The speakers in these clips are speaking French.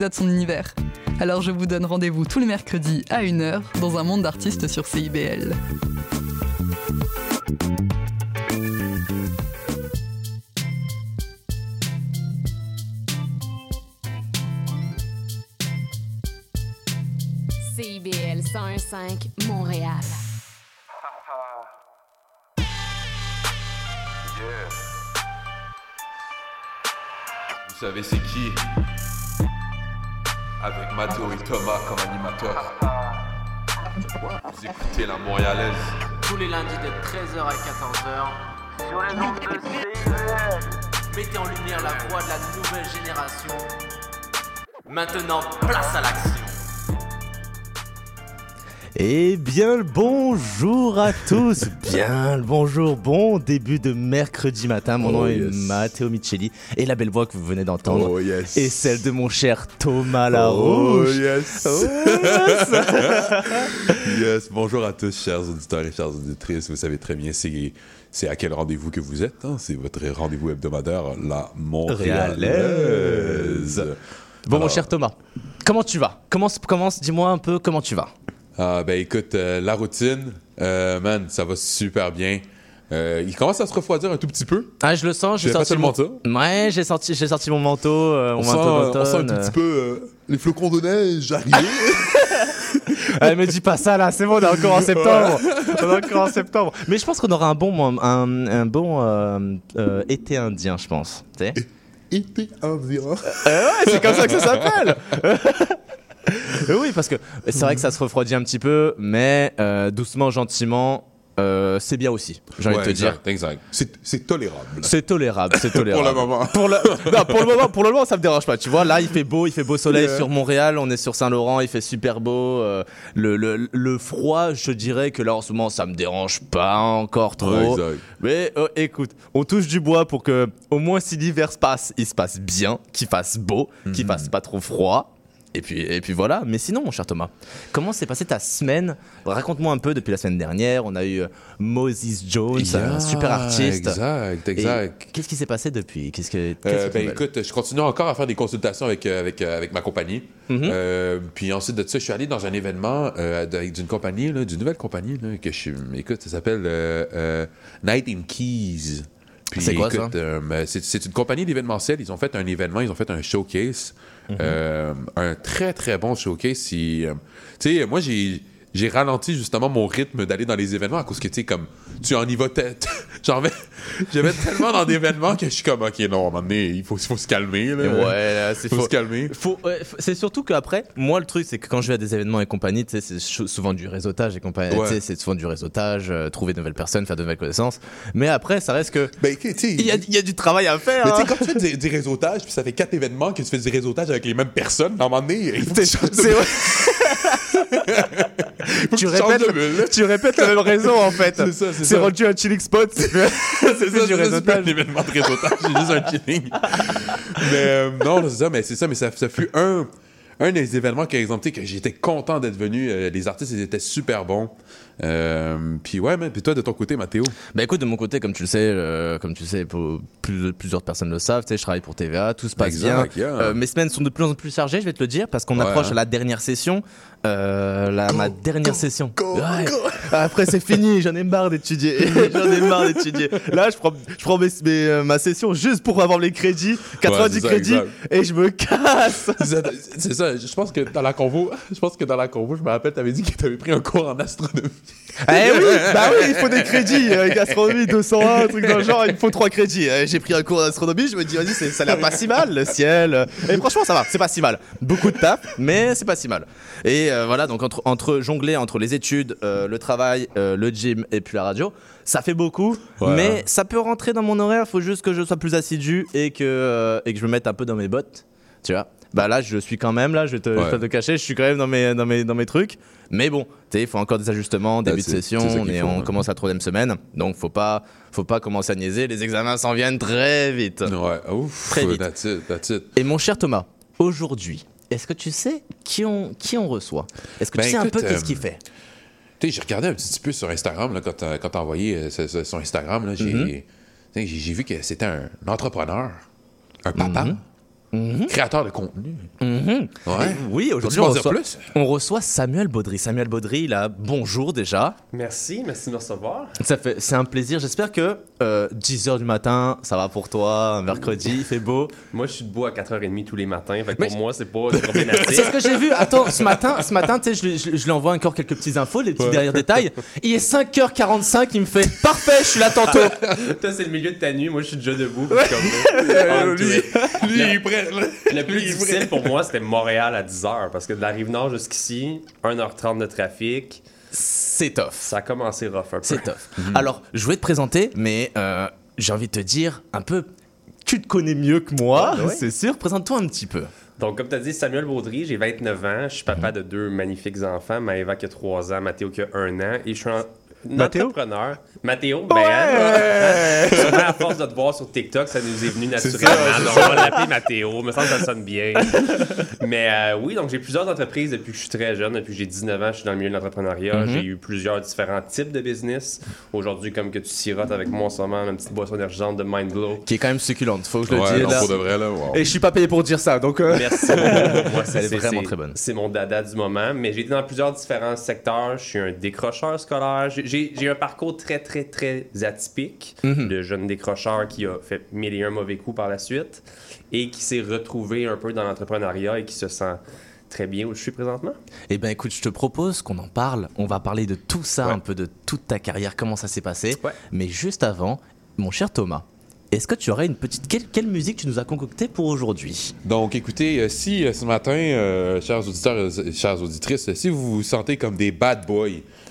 de son univers. Alors je vous donne rendez-vous tous les mercredis à 1h dans un monde d'artistes sur CIBL. CIBL 101.5 Montréal. Yeah. Vous savez c'est qui? Avec Mathéo et Thomas comme animateurs. Vous écoutez la Montréalaise. tous les lundis de 13h à 14h sur les ondes de CIBL. Mettez en lumière la voix de la nouvelle génération. Maintenant, place à l'action. Eh bien le bonjour à tous, bien le bonjour, bon début de mercredi matin, mon Oh, nom est yes. Matteo Micheli et la belle voix que vous venez d'entendre Oh, yes. est celle de mon cher Thomas Larouche. Oh yes. Oh, yes. yes. Bonjour à tous, chers auditeurs et chères auditrices. Vous savez très bien c'est c'est à quel rendez-vous que vous êtes. hein? C'est votre rendez-vous hebdomadaire, la Montréalaise. Réalaise. Bon mon cher Thomas, comment tu vas? Commence, commence, dis-moi un peu comment tu vas? Ah, ben écoute, euh, la routine, euh, man, ça va super bien. Euh, il commence à se refroidir un tout petit peu. Ah je le sens, j'ai sorti mon... ça? Ouais, j'ai sorti, j'ai sorti mon manteau, mon On sent, on sent un tout petit peu les flocons de neige arriver. Elle me dit pas ça là, c'est bon, on est encore en septembre. on est encore en septembre. Mais je pense qu'on aura un bon, un, un bon euh, euh, été indien, je pense. Été indien. Euh, ouais, c'est comme ça que ça s'appelle. Oui, parce que c'est vrai que ça se refroidit un petit peu, mais euh, doucement, gentiment, euh, c'est bien aussi. J'ai envie de te dire. exact. C'est, tolérable. C'est tolérable, c'est tolérable. Pour le moment. Pour le, non, pour le moment, pour le moment, ça me dérange pas. Tu vois, là, il fait beau, il fait beau soleil Yeah. sur Montréal. On est sur Saint-Laurent, il fait super beau. euh, le, le, le froid, je dirais que là, en ce moment, ça me dérange pas encore trop. Ouais. Mais euh, écoute, on touche du bois pour que, au moins, si l'hiver se passe, il se passe bien, qu'il fasse beau, qu'il Mhm. fasse pas trop froid. Et puis, et puis voilà. Mais sinon, mon cher Thomas, comment s'est passée ta semaine? Raconte-moi un peu depuis la semaine dernière. On a eu euh, Moses Jones, un super artiste. Exact, exact. Qu'est-ce qui s'est passé depuis? Qu'est-ce que qu'est-ce Euh, que ben écoute, je continue encore à faire des consultations avec, euh, avec, avec ma compagnie. Mhm. Euh, puis ensuite de ça, je suis allé dans un événement euh, d'une compagnie, d'une nouvelle compagnie là, que je suis. Écoute, ça s'appelle Night in Keys. C'est quoi, écoute, euh, ben, c'est une compagnie d'événementiel. Ils ont fait un événement, ils ont fait un showcase. Euh, un très, très bon showcase. Si, euh, tu sais, moi. J'ai ralenti justement mon rythme d'aller dans les événements à cause que tu sais comme tu en y vas tête. J'en vais je vais tellement dans des événements que je suis comme OK non à un moment donné, il faut, faut se calmer là. Ouais, là, c'est faut, faux. se calmer. Faut- faut- c'est surtout qu'après, moi le truc c'est que quand je vais à des événements et compagnie, c'est souvent du réseautage et compagnie, Ouais. c'est souvent du réseautage, euh, trouver de nouvelles personnes, faire de nouvelles connaissances. Mais après, ça reste que Ben, il y a, il y a du travail à faire. Mais hein. quand tu fais du, du réseautage, puis ça fait quatre événements que tu fais du réseautage avec les mêmes personnes, à un moment donné, il faut que tu tu, répètes, bulle. tu répètes le même réseau en fait. C'est c'est C'est rendu un chilling spot. C'est C'est c'est ça, c'est du c'est réseautage. un événement de réseautage, c'est juste un chilling. mais euh, non, c'est ça, mais c'est ça, mais ça, ça fut un, un des événements que, exemple, que j'étais content d'être venu. euh, les artistes, ils étaient super bons. Euh, puis ouais, mais puis toi, de ton côté, Mathéo? Bah écoute, de mon côté, comme tu le sais, euh, comme tu le sais, pour- plus- plusieurs personnes le savent, tu sais, je travaille pour TVA, tout se passe Exact, bien. yeah. Euh, mes semaines sont de plus en plus chargées, je vais te le dire, parce qu'on Ouais, approche hein. la dernière session, euh, la, ma dernière session. go, Ouais. go. Après c'est fini, j'en ai marre d'étudier, j'en ai marre d'étudier. Là, je prends, je prends mes- mes, euh, ma session juste pour avoir les crédits, 90 c'est ça, crédits, exact. et je me casse. C'est ça, c'est ça, je pense que dans la convo, je pense que dans la convo, je me rappelle, t'avais dit que t'avais pris un cours en astronomie. Eh oui, bah oui, il faut des crédits. Euh, gastronomie 201, un truc dans le genre, il me faut trois crédits. Euh, J'ai pris un cours d'astronomie, je me dis, vas-y, ça a l'air pas si mal, le ciel. Et franchement, ça va, c'est pas si mal. Beaucoup de taf, mais c'est pas si mal. Et euh, voilà, donc entre, entre jongler entre les études, euh, le travail, euh, le gym et puis la radio, ça fait beaucoup, Ouais. mais ça peut rentrer dans mon horaire, faut juste que je sois plus assidu et que, euh, et que je me mette un peu dans mes bottes, tu vois. Bah là, je suis quand même là, je vais te, je vais te cacher, je suis quand même dans mes, dans mes, dans mes trucs. Mais bon, il faut encore des ajustements, début de session, on, qu'il est- faut, on ouais. commence la troisième semaine, donc faut pas, faut pas commencer à niaiser, les examens s'en viennent très vite. Ouais, ouf. Très vite. That's it, that's it. Et mon cher Thomas, aujourd'hui, est-ce que tu sais qui on, qui on reçoit? Est-ce que Ben, tu sais un peu qu'est-ce euh, qu'il fait? Tu sais, j'ai regardé un petit peu sur Instagram, là, quand t'as quand t'as envoyé euh, ce- ce- son Instagram, j'ai j'ai vu que c'était un entrepreneur, un papa, Mhm. créateur de contenu. Mhm. Ouais. Oui, aujourd'hui, on reçoit, plus? on reçoit Samuel Baudry. Samuel Baudry, là, bonjour déjà. Merci, merci de me recevoir. Ça fait, c'est un plaisir. J'espère que euh, 10h du matin, ça va pour toi. Un mercredi, il fait beau. Moi, je suis debout à 4h30 tous les matins. Fait que Mais- pour moi, c'est pas une C'est problématique. ce que j'ai vu. Attends, ce matin, ce matin, tu sais, je, lui- je, je lui envoie encore quelques petites infos, les petits derrière détails. Il est 5h45, il me fait parfait, je suis là tantôt. Toi, c'est le milieu de ta nuit. Moi, je suis déjà debout. comme, it. Lui, il est prêt. Là. Le plus difficile pour moi, c'était Montréal à 10h. Parce que de la rive nord jusqu'ici, 1h30 de trafic, C'est tough. ça a commencé rough un peu. C'est tough. Alors, je voulais te présenter, mais euh, j'ai envie de te dire un peu. Tu te connais mieux que moi, Ouais, ouais. c'est sûr. Présente-toi un petit peu. Donc, comme tu as dit, Samuel Baudry, j'ai 29 ans. Je suis papa de deux magnifiques enfants. Maëva qui a 3 ans, Mathéo qui a 1 an. Et je suis? Entrepreneur. Mathéo, ben, hein, sûrement à force de te voir sur TikTok, ça nous est venu naturellement. On va l'appeler Mathéo. me semble que ça sonne bien. Mais euh, oui, donc j'ai plusieurs entreprises depuis que je suis très jeune. Depuis que j'ai 19 ans, je suis dans le milieu de l'entrepreneuriat. J'ai eu plusieurs différents types de business. Aujourd'hui, comme que tu sirotes avec moi en ce moment, une petite boisson énergisante de Mindglow. Qui est quand même succulente, faut que je le Ouais, dise. non, là. pour de vrai, là. wow. Et je suis pas payé pour dire ça, donc. euh, Merci. Moi, c'est Elle est c'est- vraiment très bonne. C'est mon dada du moment. Mais j'ai été dans plusieurs différents secteurs. Je suis un décrocheur scolaire. J'ai- un parcours très, très, très atypique Mhm. de jeune décrocheur qui a fait mille et un mauvais coups par la suite et qui s'est retrouvé un peu dans l'entrepreneuriat et qui se sent très bien où je suis présentement. Eh ben écoute, je te propose qu'on en parle. On va parler de tout ça, Ouais. un peu de toute ta carrière, comment ça s'est passé. Ouais. Mais juste avant, mon cher Thomas, est-ce que tu aurais une petite. Quelle, quelle musique tu nous as concocté pour aujourd'hui? Donc, écoutez, euh, si euh, ce matin, euh, chers auditeurs, chères auditrices, si vous vous sentez comme des bad boys,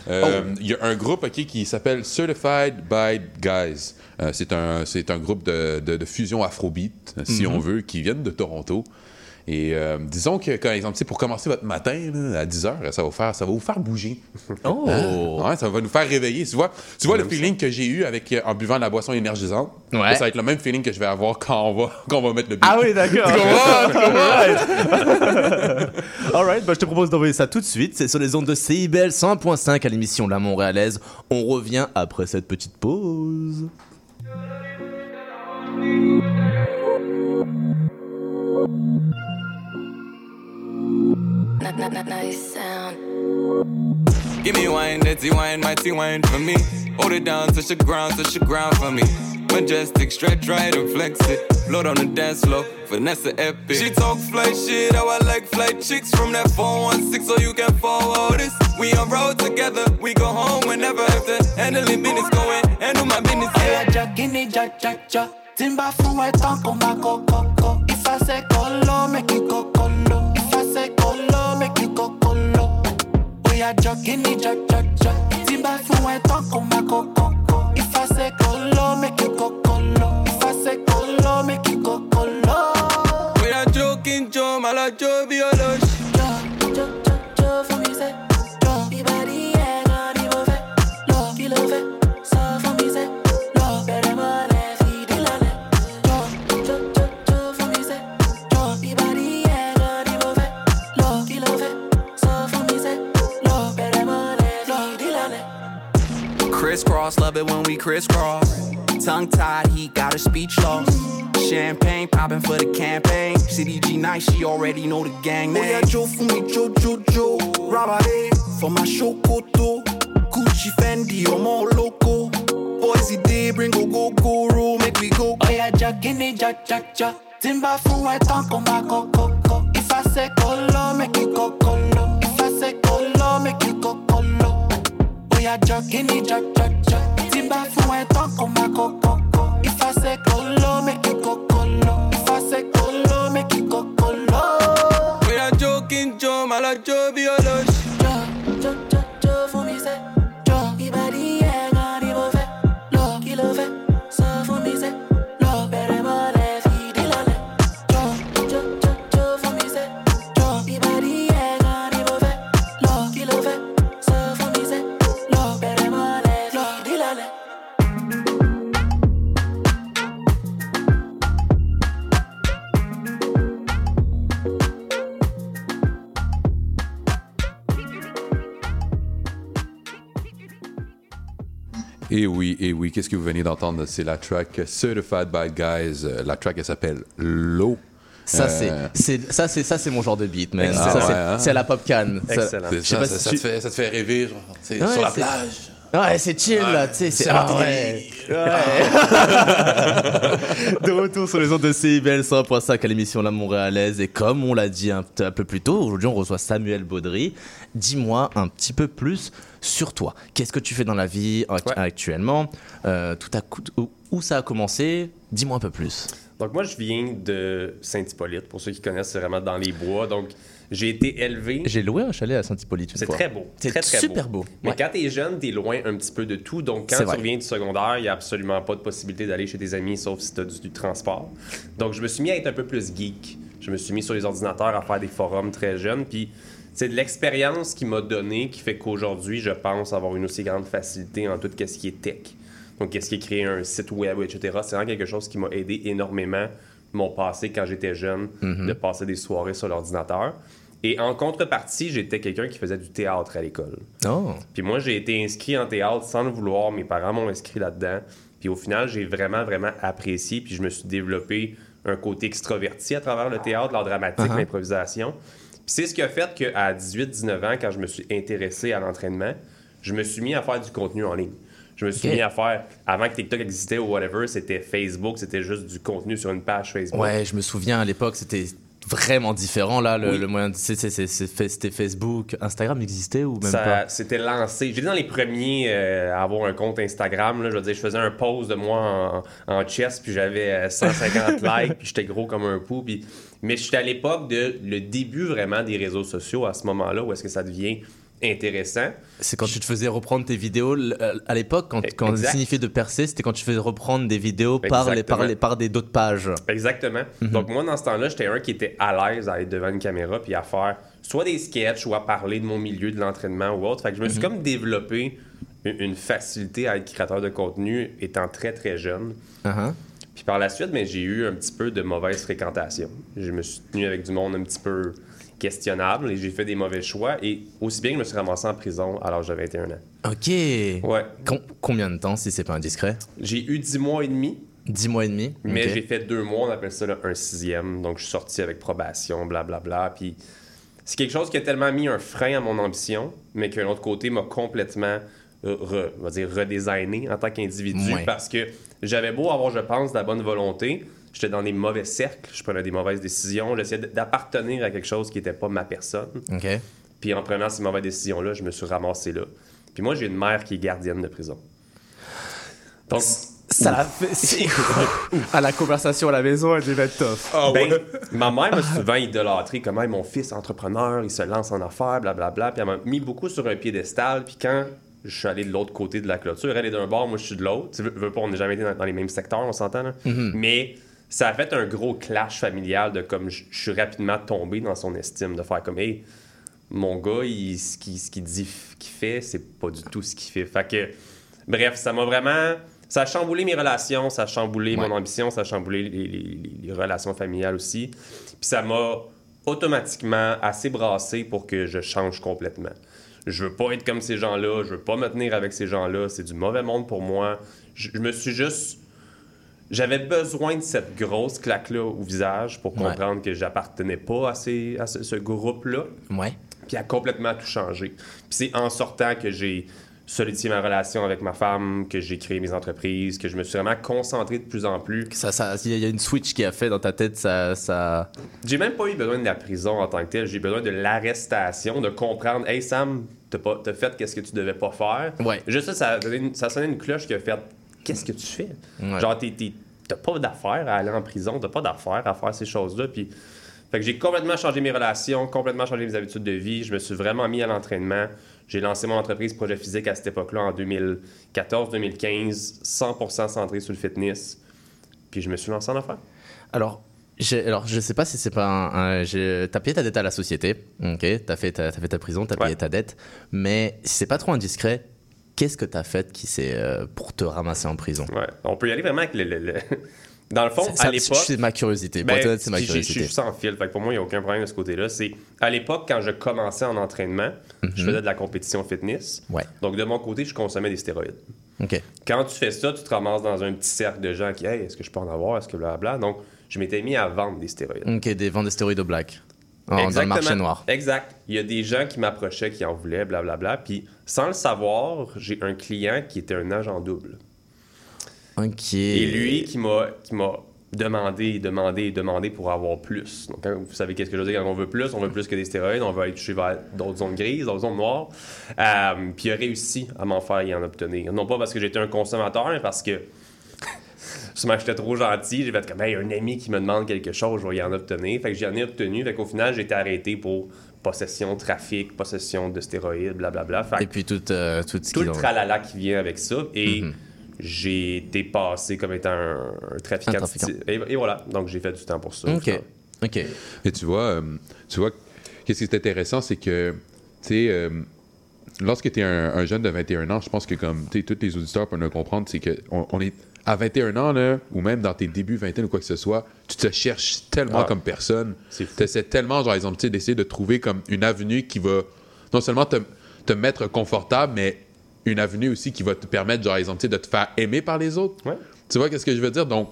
euh, il y a un groupe qui s'appelle Certified by Guys. Euh, c'est un, groupe de, de, de fusion afrobeat, si on veut, qui viennent de Toronto. Et euh, disons que, par exemple, pour commencer votre matin là, à 10h, ça va, vous faire, ça va vous faire bouger. Oh Ouais, ça va nous faire réveiller. Tu vois, tu vois le feeling que j'ai eu avec, euh, en buvant de la boisson énergisante? Ouais. Ça va être le même feeling que je vais avoir quand on va, quand on va mettre le beat. Ah oui, d'accord. Alright, Alright, bah, je te propose d'envoyer ça tout de suite. C'est sur les ondes de CIBL 101.5 à l'émission La Montréalaise. On revient après cette petite pause. Nice sound. Give me wine, dirty wine, mighty wine for me. Hold it down, touch the ground, touch the ground for me. Majestic, stretch right and flex it. Float on the dance floor, finesse the epic. She talk flight shit, how I like flight chicks from that 416, so you can follow this. We on road together, we go home whenever after handling business, going handle my business. Ella ya guinea ja ja ja Timba fue tan con ma co co co If I say colo make you go colo fẹ́ kó lọ bẹ́ẹ̀ kí n kọ́ kó lọ. Bóyá jọ kí ni jọjọjọ. Tí bá fún my tán kó máa kó kọ́kọ́. Ìfàsẹ́ kó lọ bẹ́ẹ̀ kí n kọ́ kó lọ. Ìfàsẹ́ kó lọ bẹ́ẹ̀ kí n kọ́ kó lọ. Bóyá jó kí n jó, màá lọ Crisscross, love it when we crisscross. Tongue tied, he got a speech lost. Champagne popping for the campaign. CDG nice, she already know the gang Oh yeah, name. Joe for me, Joe, Joe, Joe. Rabade for my show koto. Gucci Fendi, I'm all loco. Boise day, bring go go go roll, make we go. Oh yeah, Jack in it, Jack, Jack, Jack. Timba fu I talk on my go go go. If I say colo, make you go a jock, give me jock, jock, jock. Timba fún ẹ tán kò máa kókó. If I say kolo, make it kokolo. If I say kolo, make it kokolo. We are joking, Joe, my lord, Joe. Et oui, et oui, qu'est-ce que vous venez d'entendre? C'est la track Certified by Guys. La track, elle s'appelle Low. Ça, Euh, c'est, c'est, ça, c'est, ça, c'est mon genre de beat, man. Ça, c'est, hein? c'est à la pop can. Ça- Excellent. C'est Je sais ça, pas ça, si ça tu- te fait, ça te fait rêver, genre, Ouais, sur la c'est- plage. Ouais, c'est chill, là, tu sais. C'est, ah, ouais. Ouais. de retour sur les ondes de CIBL 100.5 à l'émission La Montréalaise. Et comme on l'a dit un, peu plus tôt, aujourd'hui, on reçoit Samuel Baudry. Dis-moi un petit peu plus sur toi. Qu'est-ce que tu fais dans la vie actuellement? Euh, Tout à coup, où, où ça a commencé? Dis-moi un peu plus. Donc, moi, je viens de Saint-Hippolyte. Pour ceux qui connaissent, c'est vraiment dans les bois. Donc, j'ai été élevé. J'ai loué un chalet à Saint-Hippolyte C'est très beau. C'est très, très super beau. Mais Ouais. quand t'es jeune, t'es loin un petit peu de tout. Donc, quand tu vrai. reviens du secondaire, il n'y a absolument pas de possibilité d'aller chez tes amis, sauf si t'as du, du transport. Donc, je me suis mis à être un peu plus geek. Je me suis mis sur les ordinateurs à faire des forums très jeunes. Puis, c'est de l'expérience qui m'a donné qui fait qu'aujourd'hui, je pense avoir une aussi grande facilité en tout ce qui est tech. Donc, qu'est-ce qui est créer un site web, etc. C'est vraiment quelque chose qui m'a aidé énormément mon passé quand j'étais jeune, de passer des soirées sur l'ordinateur. Et en contrepartie, j'étais quelqu'un qui faisait du théâtre à l'école. Oh. Puis moi, j'ai été inscrit en théâtre sans le vouloir. Mes parents m'ont inscrit là-dedans. Puis au final, j'ai vraiment, vraiment apprécié. Puis je me suis développé un côté extraverti à travers le théâtre, l'art dramatique, Uh-huh. l'improvisation. Puis c'est ce qui a fait qu'à 18-19 ans, quand je me suis intéressé à l'entraînement, je me suis mis à faire du contenu en ligne. Je me suis mis à faire, avant que TikTok existait ou whatever, c'était Facebook, c'était juste du contenu sur une page Facebook. Ouais, je me souviens à l'époque, c'était vraiment différent là. Le, Oui. le moyen, c'était Facebook, Instagram existait ou même Ça pas? s'était lancé. J'étais dans les premiers euh, à avoir un compte Instagram. Là, je veux dire, je faisais un pose de moi en, en chest, puis j'avais euh, 150 likes, puis j'étais gros comme un pou. Puis... Mais j'étais à l'époque de le début vraiment des réseaux sociaux à ce moment-là, où est-ce que ça devient intéressant. C'est quand tu te faisais reprendre tes vidéos à l'époque, quand, quand signifiait de percer, c'était quand tu faisais reprendre des vidéos par les, par les, par des d'autres pages. Exactement. Donc, moi, dans ce temps-là, j'étais un qui était à l'aise à être devant une caméra puis à faire soit des sketchs ou à parler de mon milieu, de l'entraînement ou autre. Fait que je me suis comme développé une une facilité à être créateur de contenu étant très, très jeune. Uh-huh. Puis par la suite, ben, j'ai eu un petit peu de mauvaise fréquentation. Je me suis tenu avec du monde un petit peu questionnable et j'ai fait des mauvais choix. Et aussi bien que je me suis ramassé en prison à l'âge de 21 ans. Ok. Ouais. Com- combien de temps, si c'est pas indiscret? J'ai eu 10 mois et demi, 10 mois et demi? Mais j'ai fait deux mois, on appelle ça là, un sixième. Donc je suis sorti avec probation, blablabla. Puis c'est quelque chose qui a tellement mis un frein à mon ambition, mais qu'un autre côté m'a complètement euh, re- on va dire redesigné en tant qu'individu Ouais. parce que j'avais beau avoir, je pense, de la bonne volonté. J'étais dans des mauvais cercles, je prenais des mauvaises décisions, j'essayais d'appartenir à quelque chose qui n'était pas ma personne. Puis en prenant ces mauvaises décisions-là, je me suis ramassé là. Puis moi, j'ai une mère qui est gardienne de prison. Donc, Ça l'a fait. à la conversation à la maison, elle devait être tough. Ben, ma mère m'a souvent idolâtré comme Hey, mon fils est entrepreneur, il se lance en affaires, blablabla. Puis elle m'a mis beaucoup sur un piédestal. Puis quand je suis allé de l'autre côté de la clôture, elle est d'un bord, moi je suis de l'autre. Tu veux, veux pas, on n'a jamais été dans, dans les mêmes secteurs, on s'entend là. Mais ça a fait un gros clash familial de comme je suis rapidement tombé dans son estime, de faire comme Hey, mon gars, il- ce qu'il ce qu'il dit qu'il fait, c'est pas du tout ce qu'il fait. Fait que, bref, ça m'a vraiment. Ça a chamboulé mes relations, ça a chamboulé mon ambition, ça a chamboulé les, les- les- les relations familiales aussi. Puis ça m'a automatiquement assez brassé pour que je change complètement. Je veux pas être comme ces gens-là, je veux pas me tenir avec ces gens-là, c'est du mauvais monde pour moi. Je, je me suis juste. J'avais besoin de cette grosse claque-là au visage pour Ouais. comprendre que j'appartenais pas à, ces- à ce- ce groupe-là Ouais. puis a complètement tout changé. Puis c'est en sortant que j'ai solidifié ma relation avec ma femme, que j'ai créé mes entreprises, que je me suis vraiment concentré de plus en plus. Ça, ça, il y a- une switch qui a fait dans ta tête, ça, ça. J'ai même pas eu besoin de la prison en tant que telle, j'ai besoin de l'arrestation, de comprendre, hey Sam, t'as pas, t'as fait qu'est-ce que tu devais pas faire. Ouais. Juste ça, ça sonné une cloche qui a fait, qu'est-ce que tu fais? Ouais. Genre, t'as pas d'affaires à aller en prison, t'as pas d'affaires à faire ces choses-là, puis Fait que j'ai complètement changé mes relations, complètement changé mes habitudes de vie. Je me suis vraiment mis à l'entraînement. J'ai lancé mon entreprise Projet Physique à cette époque-là en 2014-2015, 100% centré sur le fitness. Puis je me suis lancé en affaires. Alors, alors, je sais pas si c'est pas un. un- t'as payé ta dette à la société, ok? T'as fait, ta- t'as fait ta prison, t'as Ouais. payé ta dette. Mais si c'est pas trop indiscret, qu'est-ce que t'as fait qui c'est euh, pour te ramasser en prison? Ouais. On peut y aller vraiment avec le. le- le- Dans le fond, ça- à l'époque. C'est ma curiosité. Ben, honnête, c'est ma je- je- curiosité. suis sans fil. Fait que pour moi, il n'y a aucun problème de ce côté-là. C'est à l'époque, quand je commençais en entraînement, je faisais de la compétition fitness. Mhm. Ouais. Donc, de mon côté, je consommais des stéroïdes. Ok. Quand tu fais ça, tu te ramasses dans un petit cercle de gens qui, hey, est-ce que je peux en avoir? Est-ce que blablabla? Donc, je m'étais mis à vendre des stéroïdes. Ok, des ventes de stéroïdes au black. En- dans le marché noir. Exact. Il y a des gens qui m'approchaient, qui en voulaient, blablabla. Puis, sans le savoir, j'ai un client qui était un agent double. Ok. Et lui qui m'a qui m'a demandé, demandé, demandé pour avoir plus. Donc, quand vous savez qu'est-ce que je veux dire, quand on veut plus, on veut plus que des stéroïdes, on va aller toucher vers d'autres zones grises, d'autres zones noires. Euh, puis il a réussi à m'en faire et en obtenir. Non pas parce que j'étais un consommateur, mais parce que Souvent, j'étais trop gentil. J'ai fait comme, hey, un ami qui me demande quelque chose, je vais y en obtenir. Fait que j'en ai obtenu. Fait qu'au final, j'ai été arrêté pour possession, trafic, possession de stéroïdes, blablabla. Fait que Et puis tout, euh, tout ce tout qui le tralala qui vient avec ça. Et Mhm. j'ai été passé comme étant un, un trafiquant. Un Et, et voilà. Donc, j'ai fait du temps pour ça. Ok. Ok. Et tu vois, euh, tu vois, qu'est-ce qui est intéressant, c'est que, tu sais, euh, lorsque tu es un, un jeune de 21 ans, je pense que comme, tu sais, tous les auditeurs peuvent le comprendre, c'est que on, on est à 21 ans, là, ou même dans tes débuts vingtaine ou quoi que ce soit, tu te cherches tellement Ah. comme personne. Tu essaies tellement, genre, exemple, d'essayer de trouver comme une avenue qui va non seulement te, te mettre confortable, mais une avenue aussi qui va te permettre, genre, exemple, de te faire aimer par les autres. Ouais. Tu vois, qu'est-ce que je veux dire? Donc,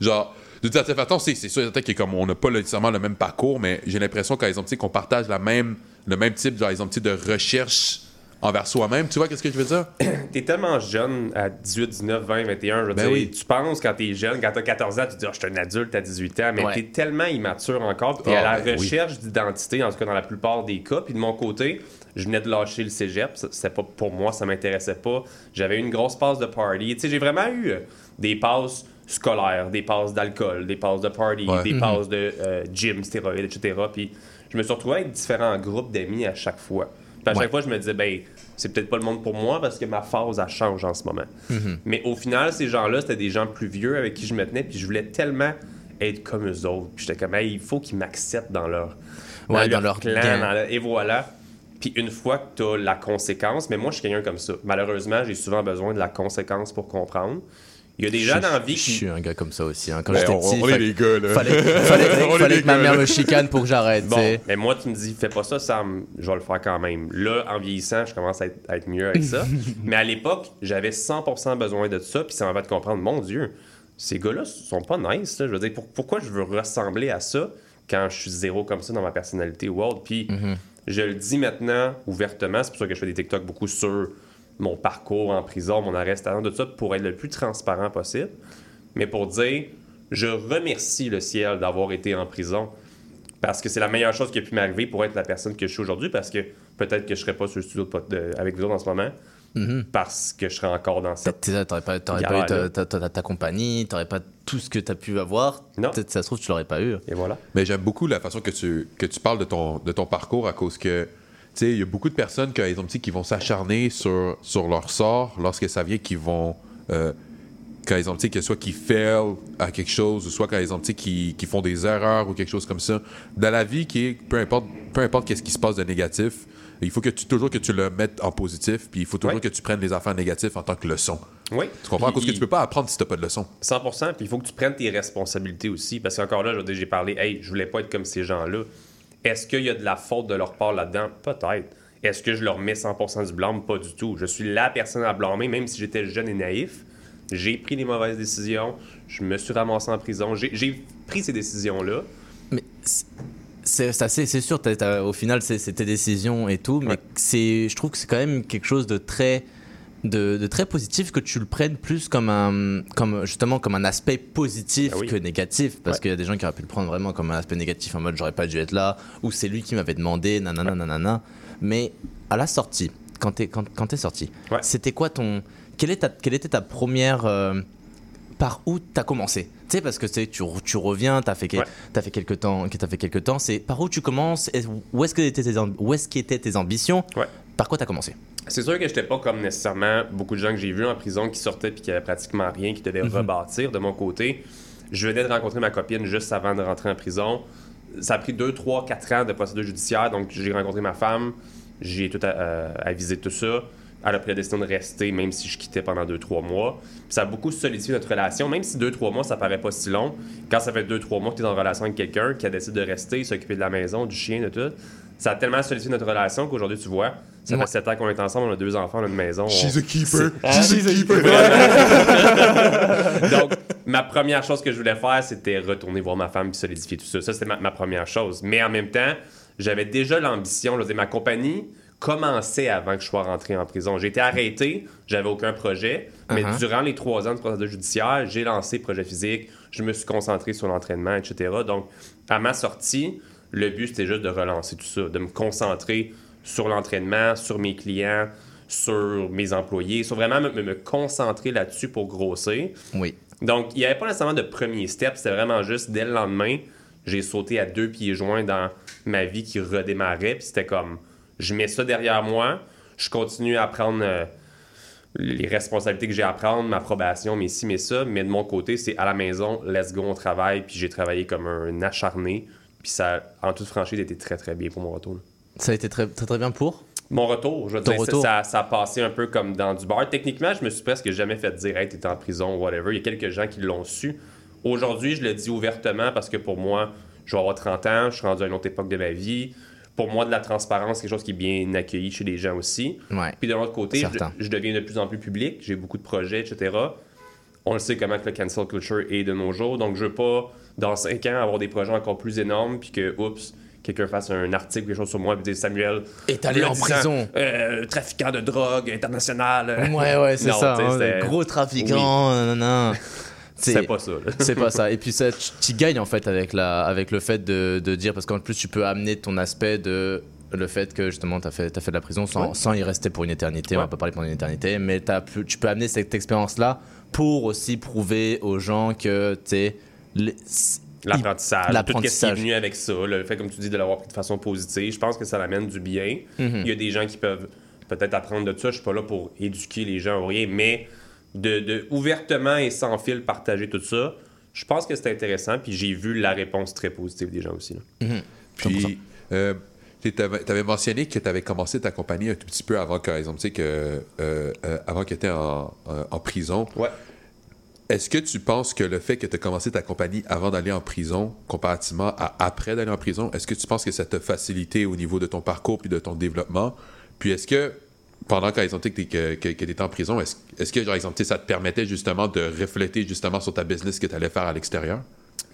genre, de certaine façon, c'est sûr que comme on n'a pas nécessairement le même parcours, mais j'ai l'impression, par exemple, qu'on partage la même, le même type, genre, exemple, de recherche envers soi-même. Tu vois, qu'est-ce que je veux dire? T'es tellement jeune à 18, 19, 20, 21. Je veux Ben dire, oui. tu penses quand t'es jeune, quand t'as 14 ans, tu te dis, Ah, je suis un adulte à 18 ans, mais Ouais. t'es tellement immature encore. T'es Ah, à la ben oui. recherche d'identité, en tout cas dans la plupart des cas. Puis de mon côté, je venais de lâcher le cégep. C'était pas pour moi, ça m'intéressait pas. J'avais eu une grosse passe de party. Tu sais, j'ai vraiment eu euh, des passes scolaires, des passes d'alcool, des passes de party, Ouais. des passes de euh, gym, stéroïdes, etc. Puis je me suis retrouvé avec différents groupes d'amis à chaque fois. Puis à chaque fois, je me disais, ben, c'est peut-être pas le monde pour moi parce que ma phase, elle change en ce moment. Mais au final, ces gens-là, c'était des gens plus vieux avec qui je me tenais, puis je voulais tellement être comme eux autres. Puis j'étais comme, hey, il faut qu'ils m'acceptent dans leur, Ouais, dans leur clan. gang. dans leur- Et voilà. Puis une fois que tu as la conséquence, mais moi, je suis quelqu'un comme ça. Malheureusement, j'ai souvent besoin de la conséquence pour comprendre. Il y a des gens dans la vie Je qui. suis un gars comme ça aussi. hein. Quand Ben, j'étais petit, on est fallait, les là. fallait, fallait- que ma mère me chicane pour que j'arrête. Bon, mais moi, tu me dis, fais pas ça, Sam, je vais le faire quand même. Là, en vieillissant, je commence à être, à être mieux avec ça. mais à l'époque, j'avais 100% besoin de ça, puis ça m'a fait comprendre, mon Dieu, ces gars-là sont pas nice. là. Je veux dire, pour- pourquoi je veux ressembler à ça quand je suis zéro comme ça dans ma personnalité world? Puis, je le dis maintenant ouvertement, c'est pour ça que je fais des TikTok beaucoup sur mon parcours en prison, mon arrestation, tout ça, pour être le plus transparent possible. Mais pour dire, je remercie le ciel d'avoir été en prison parce que c'est la meilleure chose qui a pu m'arriver pour être la personne que je suis aujourd'hui. Parce que peut-être que je serais pas sur le studio de pod- de- avec vous autres en ce moment. Parce que je serais encore dans cette. Peut-être t'aurais pas, t'aurais Galère, pas eu ta, ta- ta- ta compagnie, t'aurais pas tout ce que t'as pu avoir. Non. Peut-être ça se trouve tu l'aurais pas eu. Et voilà. Mais j'aime beaucoup la façon que tu, que tu parles de ton, de ton parcours à cause que, il y a beaucoup de personnes qui, petit, qui vont s'acharner sur, sur leur sort lorsque ça vient qu'ils vont, euh, quand ils ont que soit qu'ils fail à quelque chose, ou soit quand ils ont qui, qui font des erreurs ou quelque chose comme ça. Dans la vie, qui est, peu importe, peu importe qu'est-ce qui se passe de négatif, il faut que tu, toujours que tu le mettes en positif, puis il faut toujours Ouais. que tu prennes les affaires négatives en tant que leçon. Oui. Tu comprends? Cause que tu peux pas apprendre si t'as pas de leçon. 100%, puis il faut que tu prennes tes responsabilités aussi. Parce qu'encore là, j'ai parlé, hey, je voulais pas être comme ces gens-là. Est-ce qu'il y a de la faute de leur part là-dedans? Peut-être. Est-ce que je leur mets 100% du blâme? Pas du tout. Je suis la personne à blâmer, même si j'étais jeune et naïf. J'ai pris les mauvaises décisions. Je me suis ramassé en prison. J'ai pris ces décisions-là. Mais c'est- sûr, au final, c'est tes décisions et tout, mais Ouais. c'est, je trouve que c'est quand même quelque chose de très, de, de très positif que tu le prennes plus comme un, comme justement comme un aspect positif Ah oui. que négatif, parce Ouais. qu'il y a des gens qui auraient pu le prendre vraiment comme un aspect négatif en mode j'aurais pas dû être là, ou c'est lui qui m'avait demandé, nanana, nanana. Mais à la sortie, quand t'es quand, sorti, Ouais. c'était quoi ton, quelle, est ta, quelle était ta première euh, par où t'as commencé? Tu sais, parce que tu tu, re- tu reviens, t'as fait, Ouais. fait quelques temps, t'as fait quelques temps. C'est par où tu commences et Où est-ce que étaient tes, où est-ce qu'étaient tes ambitions? Ouais. Par quoi t'as commencé? C'est sûr que j'étais pas comme nécessairement beaucoup de gens que j'ai vus en prison qui sortaient puis qui avaient pratiquement rien, qui devaient rebâtir de mon côté. Je venais de rencontrer ma copine juste avant de rentrer en prison. Ça a pris 2, 3, 4 ans de procédure judiciaire, donc j'ai rencontré ma femme, j'ai tout euh, avisé tout ça. Elle a pris la décision de rester, même si je quittais pendant 2-3 mois. Puis ça a beaucoup solidifié notre relation, même si 2-3 mois, ça paraît pas si long. Quand ça fait 2-3 mois que tu es en relation avec quelqu'un qui a décidé de rester, s'occuper de la maison, du chien, de tout, ça a tellement solidifié notre relation qu'aujourd'hui, tu vois, ça Ouais. fait 7 ans qu'on est ensemble, on a deux enfants, on a une maison. on- She's a keeper. C'est- She's a keeper. Donc, ma première chose que je voulais faire, c'était retourner voir ma femme et solidifier tout ça. Ça, c'était ma, ma première chose. Mais en même temps, j'avais déjà l'ambition. Ma compagnie commençait avant que je sois rentré en prison. J'ai été arrêté, j'avais aucun projet. Mais Uh-huh. durant les trois ans de procédure judiciaire, j'ai lancé projet physique, je me suis concentré sur l'entraînement, etc. Donc, à ma sortie, le but, c'était juste de relancer tout ça, de me concentrer sur l'entraînement, sur mes clients, sur mes employés, sur vraiment me, me concentrer là-dessus pour grossir. Oui. Donc, il n'y avait pas nécessairement de premier step, c'était vraiment juste dès le lendemain, j'ai sauté à deux pieds joints dans ma vie qui redémarrait, puis c'était comme, je mets ça derrière moi, je continue à prendre euh, les responsabilités que j'ai à prendre, ma probation, mes ci, mes ça, mais de mon côté, c'est à la maison, let's go, on travaille, puis j'ai travaillé comme un acharné, puis ça, en toute franchise, été très, très bien pour mon retour. là. Ça a été très très, très bien pour? Mon retour, je veux dire, retour. Ça, ça a passé un peu comme dans du bar. Techniquement, je me suis presque jamais fait dire, hey, t'es en prison, whatever. Il y a quelques gens qui l'ont su. Aujourd'hui, je le dis ouvertement parce que pour moi, je vais avoir 30 ans, je suis rendu à une autre époque de ma vie. Pour moi, de la transparence, c'est quelque chose qui est bien accueilli chez les gens aussi. Ouais. Puis de l'autre côté, je deviens de plus en plus public, j'ai beaucoup de projets, etc. On le sait comment que le cancel culture est de nos jours, donc je veux pas, dans 5 ans, avoir des projets encore plus énormes, puis que, oups, quelqu'un fasse un article, quelque chose sur moi, puis dire Samuel. Est allé en disant, prison. euh, trafiquant de drogue international. Ouais, ouais, c'est Non, ça. hein, Gros trafiquant, nanana. C'est pas ça. C'est pas ça. Et puis ça, tu, gagnes en fait avec, la, avec le fait de, de dire, parce qu'en plus tu peux amener ton aspect de le fait que justement tu as fait, t'as fait de la prison sans, Ouais. sans y rester pour une éternité, on va pas parler pendant une éternité, mais t'as pu- tu peux amener cette expérience-là pour aussi prouver aux gens que tu sais, L'apprentissage. Tout ce qui est venu avec ça, le fait, comme tu dis, de l'avoir pris de façon positive, je pense que ça l'amène du bien. Mhm. Il y a des gens qui peuvent peut-être apprendre de ça. Je suis pas là pour éduquer les gens ou rien, mais de, de ouvertement et sans fil partager tout ça, je pense que c'est intéressant. Puis j'ai vu la réponse très positive des gens aussi. là. Puis, euh, tu avais mentionné que tu avais commencé ta compagnie un tout petit peu avant, par exemple, tu sais, que, euh, euh, avant que tu étais en, en- en prison. Ouais. Est-ce que tu penses que le fait que tu as commencé ta compagnie avant d'aller en prison, comparativement à après d'aller en prison, est-ce que tu penses que ça t'a facilité au niveau de ton parcours puis de ton développement? Puis est-ce que pendant par exemple, que tu étais en prison, est-ce que par exemple, ça te permettait justement de refléter justement sur ta business que tu allais faire à l'extérieur?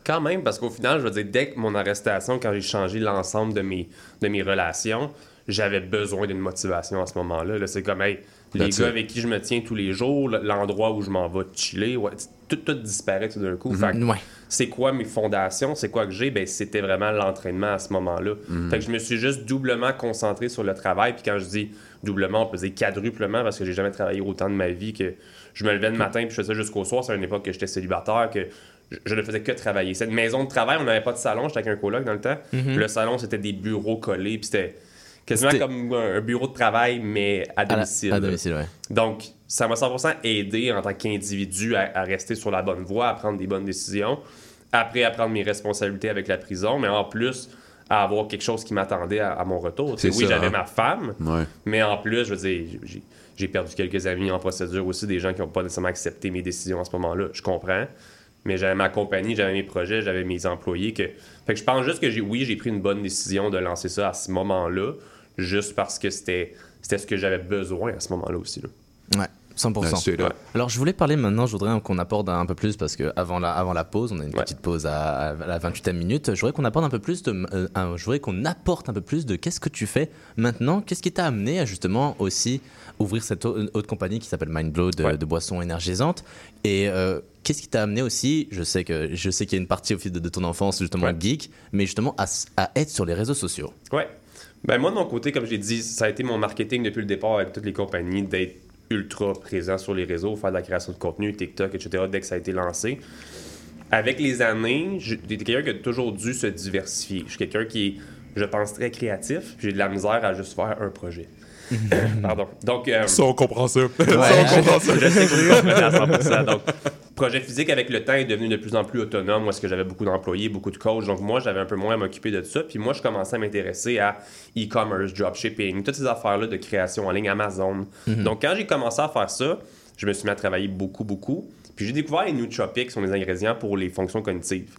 Quand même, parce qu'au final, je veux dire, dès que mon arrestation, quand j'ai changé l'ensemble de mes, de mes relations, j'avais besoin d'une motivation à ce moment-là. Là, c'est comme, hey, les That's gars it. avec qui je me tiens tous les jours, l'endroit où je m'en vais chiller, ouais, tout, tout disparaît tout d'un coup. Ouais. c'est quoi mes fondations, c'est quoi que j'ai, ben c'était vraiment l'entraînement à ce moment-là. Fait que je me suis juste doublement concentré sur le travail. Puis quand je dis doublement, on peut dire quadruplement parce que j'ai jamais travaillé autant de ma vie que je me levais le matin puis je faisais ça jusqu'au soir. C'est à une époque que j'étais célibataire, que je, je ne faisais que travailler. Cette maison de travail, on n'avait pas de salon, j'étais avec un coloc dans le temps. Le salon, c'était des bureaux collés, puis c'était quasiment comme un bureau de travail, mais à domicile. à domicile, ouais. Donc, ça m'a 100% aidé en tant qu'individu à, à rester sur la bonne voie, à prendre des bonnes décisions. Après, à prendre mes responsabilités avec la prison, mais en plus, à avoir quelque chose qui m'attendait à, à mon retour. C'est oui, j'avais hein. ma femme, Ouais. mais en plus, je veux dire, j'ai- j'ai perdu quelques amis en procédure aussi, des gens qui n'ont pas nécessairement accepté mes décisions à ce moment-là. Je comprends. Mais j'avais ma compagnie, j'avais mes projets, j'avais mes employés. Que... Fait que je pense juste que j'ai, oui, j'ai pris une bonne décision de lancer ça à ce moment-là, juste parce que c'était, c'était ce que j'avais besoin à ce moment-là aussi. là. Ouais, 100%. Ouais, c'est là. Alors je voulais parler maintenant, je voudrais qu'on apporte un peu plus parce que avant la, avant la pause, on a une Ouais. petite pause à, à la 28e minute. Je voudrais qu'on apporte un peu plus de, euh, un- je voudrais qu'on apporte un peu plus de qu'est-ce que tu fais maintenant, qu'est-ce qui t'a amené à justement aussi ouvrir cette au- autre compagnie qui s'appelle Mindblow de, Ouais. de boissons énergisantes et euh, qu'est-ce qui t'a amené aussi, je sais que je sais qu'il y a une partie au fil de, de ton enfance justement Ouais. geek, mais justement à, à être sur les réseaux sociaux. Ouais. Ben moi, de mon côté, comme j'ai dit, ça a été mon marketing depuis le départ avec toutes les compagnies d'être ultra présent sur les réseaux, faire de la création de contenu, TikTok, etc., dès que ça a été lancé. Avec les années, j'étais quelqu'un qui a toujours dû se diversifier. Je suis quelqu'un qui est, je pense, très créatif. J'ai de la misère à juste faire un projet. Pardon. Donc, euh, Ça, on comprend ça. je sais que vous comprenez à 100%. Donc, projet physique avec le temps est devenu de plus en plus autonome. Moi, est-ce que j'avais beaucoup d'employés, beaucoup de coachs. Donc, moi, j'avais un peu moins à m'occuper de ça. Puis moi, je commençais à m'intéresser à e-commerce, dropshipping, toutes ces affaires-là de création en ligne, Amazon. Donc, quand j'ai commencé à faire ça, je me suis mis à travailler beaucoup, beaucoup. Puis j'ai découvert les nootropics, qui sont des ingrédients pour les fonctions cognitives.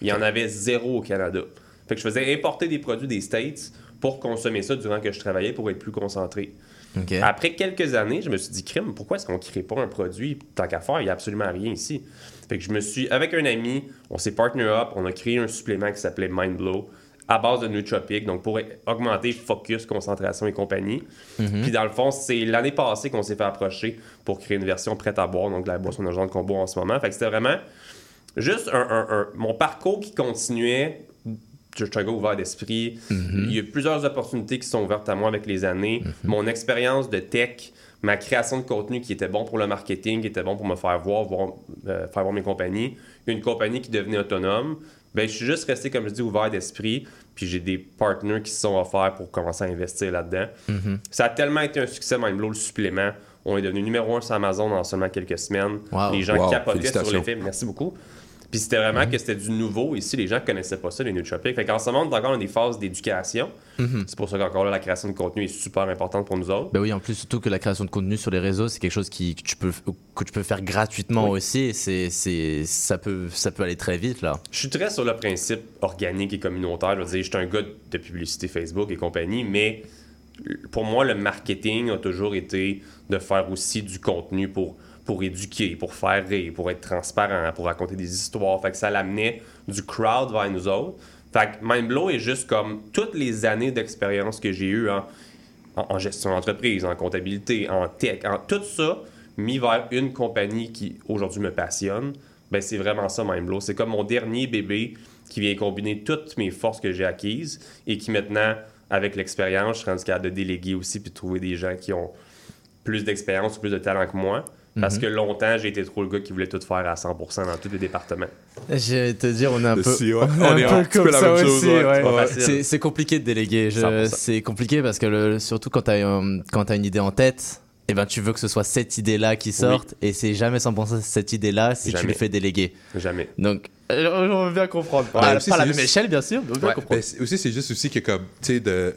Il y en avait zéro au Canada. Fait que je faisais importer des produits des States pour consommer ça durant que je travaillais pour être plus concentré. Après quelques années, je me suis dit, crime, pourquoi est-ce qu'on ne crée pas un produit? Tant qu'à faire? Il n'y a absolument rien ici. Fait que je me suis, avec un ami, on s'est partner up, on a créé un supplément qui s'appelait Mindblow à base de nootropiques, donc pour augmenter focus, concentration et compagnie. Puis dans le fond, c'est l'année passée qu'on s'est fait approcher pour créer une version prête à boire, donc la boisson d'urgence qu'on boit en ce moment. Fait que c'était vraiment juste un, un- un- mon parcours qui continuait. Je suis un gars ouvert d'esprit. Il y a plusieurs opportunités qui sont ouvertes à moi avec les années. Mon expérience de tech, ma création de contenu qui était bon pour le marketing, qui était bon pour me faire voir, voir, euh, faire voir mes compagnies. Une compagnie qui devenait autonome. Ben, je suis juste resté, comme je dis, ouvert d'esprit. Puis j'ai des partenaires qui se sont offerts pour commencer à investir là-dedans. Ça a tellement été un succès, Mindblow, le supplément. On est devenu numéro un sur Amazon en seulement quelques semaines. Wow. Les gens Wow, capotaient sur félicitations. l'effet. Merci beaucoup. Puis c'était vraiment Mhm. que c'était du nouveau. Ici, les gens connaissaient pas ça, les nootropiques. Fait qu'en ce moment, on est encore dans des phases d'éducation. Mhm. C'est pour ça qu'encore là, la création de contenu est super importante pour nous autres. Bah oui, en plus, surtout que la création de contenu sur les réseaux, c'est quelque chose qui, que, tu peux, que tu peux faire gratuitement Oui. aussi. C'est, c'est, ça, peut, ça peut aller très vite, là. Je suis très sur le principe organique et communautaire. Je veux dire, je suis un gars de publicité Facebook et compagnie, mais pour moi, le marketing a toujours été de faire aussi du contenu pour, pour éduquer, pour faire rire, pour être transparent, pour raconter des histoires. Fait que ça l'amenait du crowd vers nous autres. Fait que Mindblow est juste comme toutes les années d'expérience que j'ai eues en, gestion d'entreprise, en comptabilité, en tech, en tout ça, mis vers une compagnie qui aujourd'hui me passionne, ben c'est vraiment ça Mindblow. C'est comme mon dernier bébé qui vient combiner toutes mes forces que j'ai acquises et qui maintenant, avec l'expérience, je suis rendu capable de déléguer aussi puis de trouver des gens qui ont plus d'expérience ou plus de talent que moi. Parce que longtemps, j'ai été trop le gars qui voulait tout faire à 100% dans tous les départements. Je vais te dire, on est un Le peu, on est on un est peu un comme peu la ça même chose, aussi. ouais. ouais. C'est compliqué de déléguer. Je- 100%. c'est compliqué parce que le, surtout quand tu as une idée en tête, eh ben, tu veux que ce soit cette idée-là qui sorte et c'est jamais 100% cette idée-là si tu le fais déléguer. Jamais. Donc, euh, on veut bien comprendre. Ouais, Pas, aussi, pas à la même échelle, bien sûr, mais on veut bien Ouais, comprendre. ben, aussi, c'est juste aussi que, comme, tu sais, de.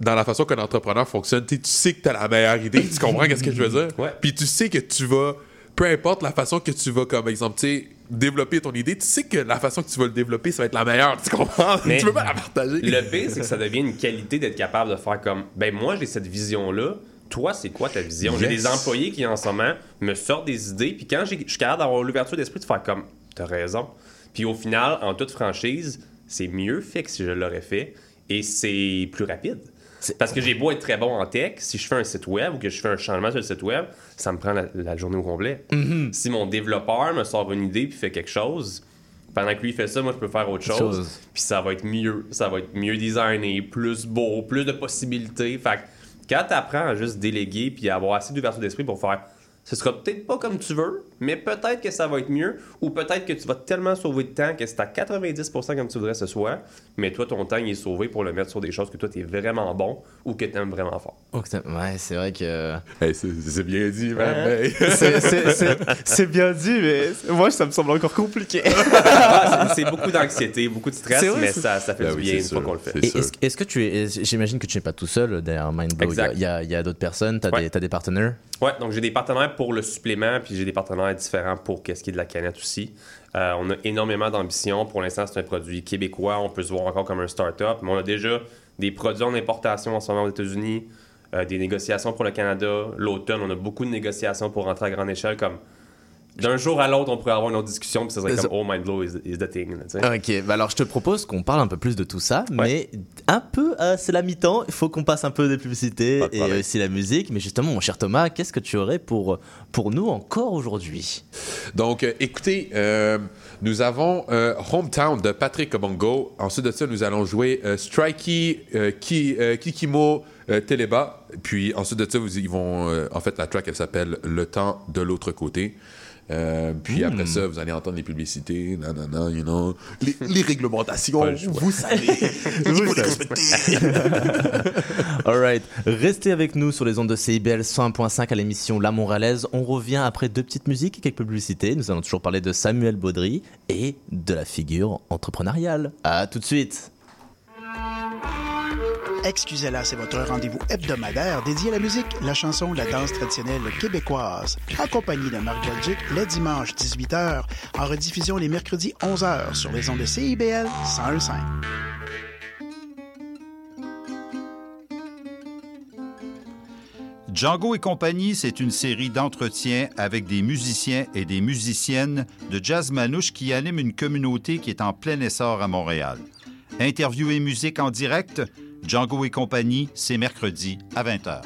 Dans la façon qu'un entrepreneur fonctionne, tu sais, tu sais que tu as la meilleure idée, tu comprends qu'est-ce que je veux dire? Ouais. Puis tu sais que tu vas, peu importe la façon que tu vas, comme exemple, tu développer ton idée, tu sais que la façon que tu vas le développer, ça va être la meilleure, tu comprends? Mais tu peux pas la partager. Le pire, c'est que ça devient une qualité d'être capable de faire comme ben moi j'ai cette vision là. Toi, c'est quoi ta vision? J'ai des employés qui en ce moment me sortent des idées, puis quand j'ai- je suis capable d'avoir l'ouverture d'esprit de faire comme t'as raison. Puis au final, en toute franchise, c'est mieux fait que si je l'aurais fait et c'est plus rapide. Parce que j'ai beau être très bon en tech, si je fais un site web ou que je fais un changement sur le site web, ça me prend la, la journée au complet. Si mon développeur me sort une idée puis fait quelque chose, pendant que lui fait ça, moi je peux faire autre chose. Chose. Puis ça va être mieux. Ça va être mieux designé, plus beau, plus de possibilités. Fait que quand tu apprends à juste déléguer puis à avoir assez d'ouverture d'esprit pour faire ce sera peut-être pas comme tu veux, mais peut-être que ça va être mieux, ou peut-être que tu vas tellement sauver de temps que c'est à 90% comme tu voudrais que ce soit, mais toi, ton temps il est sauvé pour le mettre sur des choses que toi, tu es vraiment bon ou que tu aimes vraiment fort. Oh, ouais, c'est vrai que. Hey, c'est bien dit, man. Hey. c'est, bien dit, mais moi, ça me semble encore compliqué. Ah, c'est beaucoup d'anxiété, beaucoup de stress, C'est vrai, mais ça, ça fait Ben du oui, bien c'est une fois sûr, qu'on le fait. Est-ce, que tu es. J'imagine que tu n'es pas tout seul derrière Mindblow. Il y a- d'autres personnes, tu as, Ouais. des, t'as des partenaires? Ouais, donc j'ai des partenaires pour le supplément, puis j'ai des partenaires différents pour qu'est-ce qui est de la canette aussi. Euh, on a énormément d'ambition. Pour l'instant, c'est un produit québécois. On peut se voir encore comme un start-up, mais on a déjà des produits en importation en ce moment aux États-Unis, euh, des négociations pour le Canada. L'automne, on a beaucoup de négociations pour rentrer à grande échelle. Comme d'un jour à l'autre, on pourrait avoir une autre discussion, puis ça serait comme Oh, Mindblow is, is the thing. là. Ok, bah alors je te propose qu'on parle un peu plus de tout ça, mais un peu, euh, c'est la mi-temps, il faut qu'on passe un peu des publicités de et problème. aussi la musique. Mais justement, mon cher Thomas, qu'est-ce que tu aurais pour, pour nous encore aujourd'hui? Donc, euh, écoutez, euh, nous avons euh, Hometown de Patrick Obongo. Ensuite de ça, nous allons jouer euh, Strikey, euh, Ki- euh, Kikimo, euh, Teleba. Puis ensuite de ça, vous, ils vont. euh, en fait, la track, elle s'appelle Le temps de l'autre côté. Euh, puis après ça, vous allez entendre les publicités, nanana, you know, les, les réglementations, vous savez, il faut les respecter. Alright, restez avec nous sur les ondes de CIBL 101.5 à l'émission La Montréalaise. On revient après deux petites musiques et quelques publicités. Nous allons toujours parler de Samuel Baudry et de la figure entrepreneuriale. À tout de suite Excusez-la, c'est votre rendez-vous hebdomadaire dédié à la musique, la chanson, la danse traditionnelle québécoise, accompagné de Marc Belgique le dimanche 18h, en rediffusion les mercredis 11h sur les ondes de CIBL 101.5. Django et compagnie, c'est une série d'entretiens avec des musiciens et des musiciennes de jazz manouche qui animent une communauté qui est en plein essor à Montréal. Interview et musique en direct, Django et compagnie, c'est mercredi à 20h.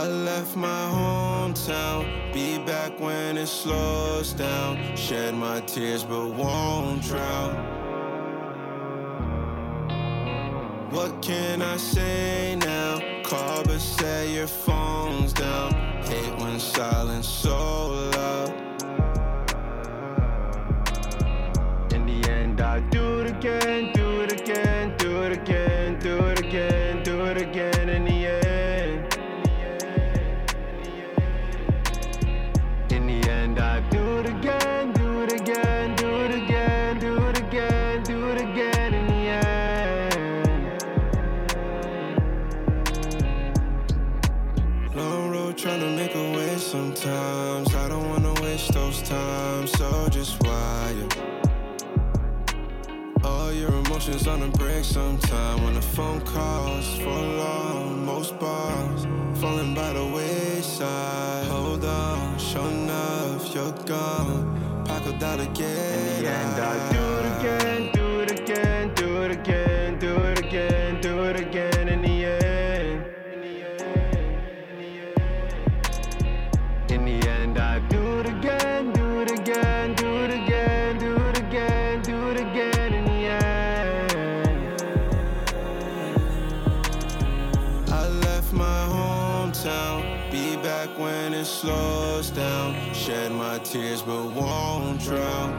I left my hometown, be back when it slows down. Shed my tears but won't drown. What can I say now? Call but say your phone's down. Hate when silence so loud. Tears but won't drown.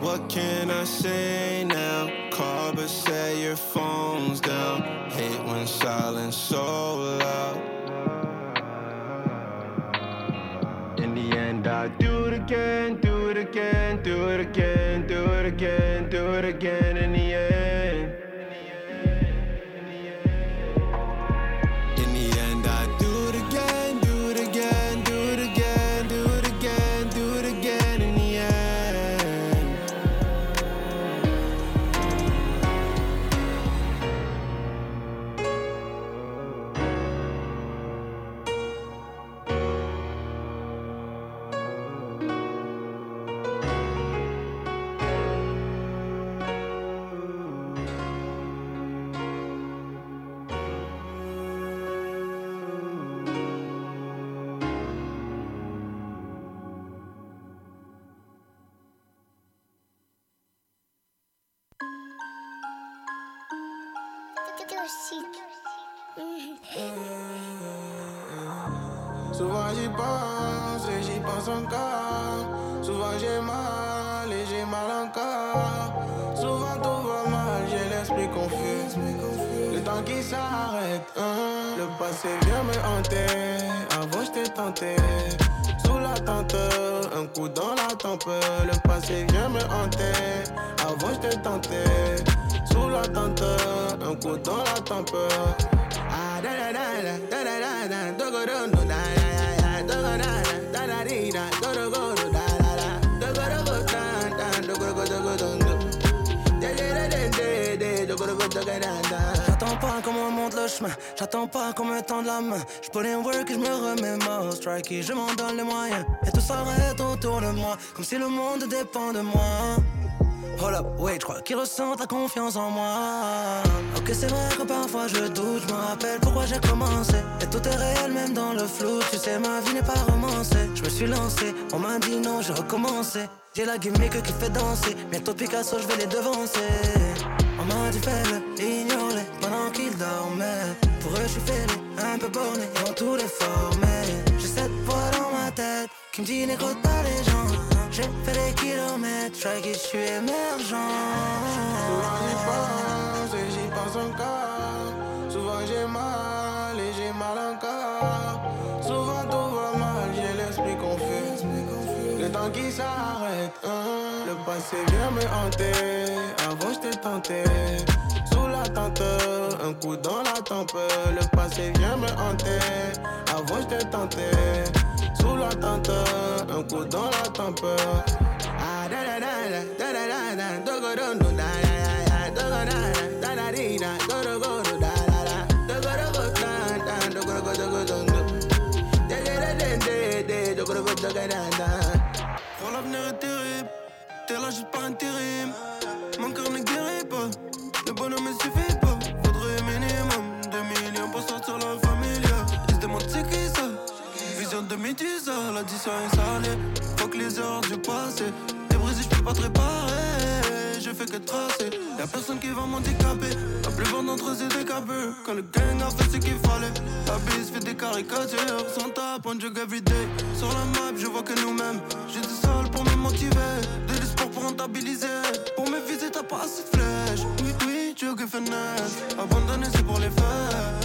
What can I say now? Call but say your phone's down. Hate when silence so loud. In the end, I do it again, do it again, do it again, do it again, do it again. In the comme si le monde dépend de moi. Hold up, wait, je crois qu'ils ressentent la confiance en moi. Ok, c'est vrai que parfois je doute, je me rappelle pourquoi j'ai commencé. Et tout est réel, même dans le flou. Tu sais, ma vie n'est pas romancée. Je me suis lancé, on m'a dit non, j'ai recommencé. J'ai la gimmick qui fait danser. Bientôt Picasso, je vais les devancer. On m'a dit fais-le, ignore-les pendant qu'ils dormaient. Pour eux, je suis fêlé, un peu borné, ils vont tout les former. J'ai cette voix dans ma tête qui me dit n'écoute pas les gens. J'ai fait des kilomètres, je que je suis émergent. Souvent j'y pense et j'y pense encore. Souvent j'ai mal et j'ai mal encore. Souvent tout va mal, j'ai l'esprit confus. Le temps qui s'arrête. hein. Le passé vient me hanter. Avant, j'étais tenté. Sous la tente, un coup dans la tempe. Le passé vient me hanter. Avant, j'étais tenté. La tente, un coup dans la tempe. Ah, da da da da da da da da da da da da da da da da da da da l'addition est salée. Faut que les erreurs du passé. T'es brisé, j'peux pas te réparer. Je fais que tracer. Y'a personne qui va m'handicaper. La plupart d'entre eux c'est des. Quand le gang a fait ce qu'il fallait. La bise fait des caricatures. Sans tape, on jug everyday. Sur la map, je vois que nous-mêmes. J'ai du sol pour me motiver. De l'espoir pour rentabiliser. Pour me viser, t'as pas assez de flèches. Oui, oui, jug et finesse. Abandonner, c'est pour les faire.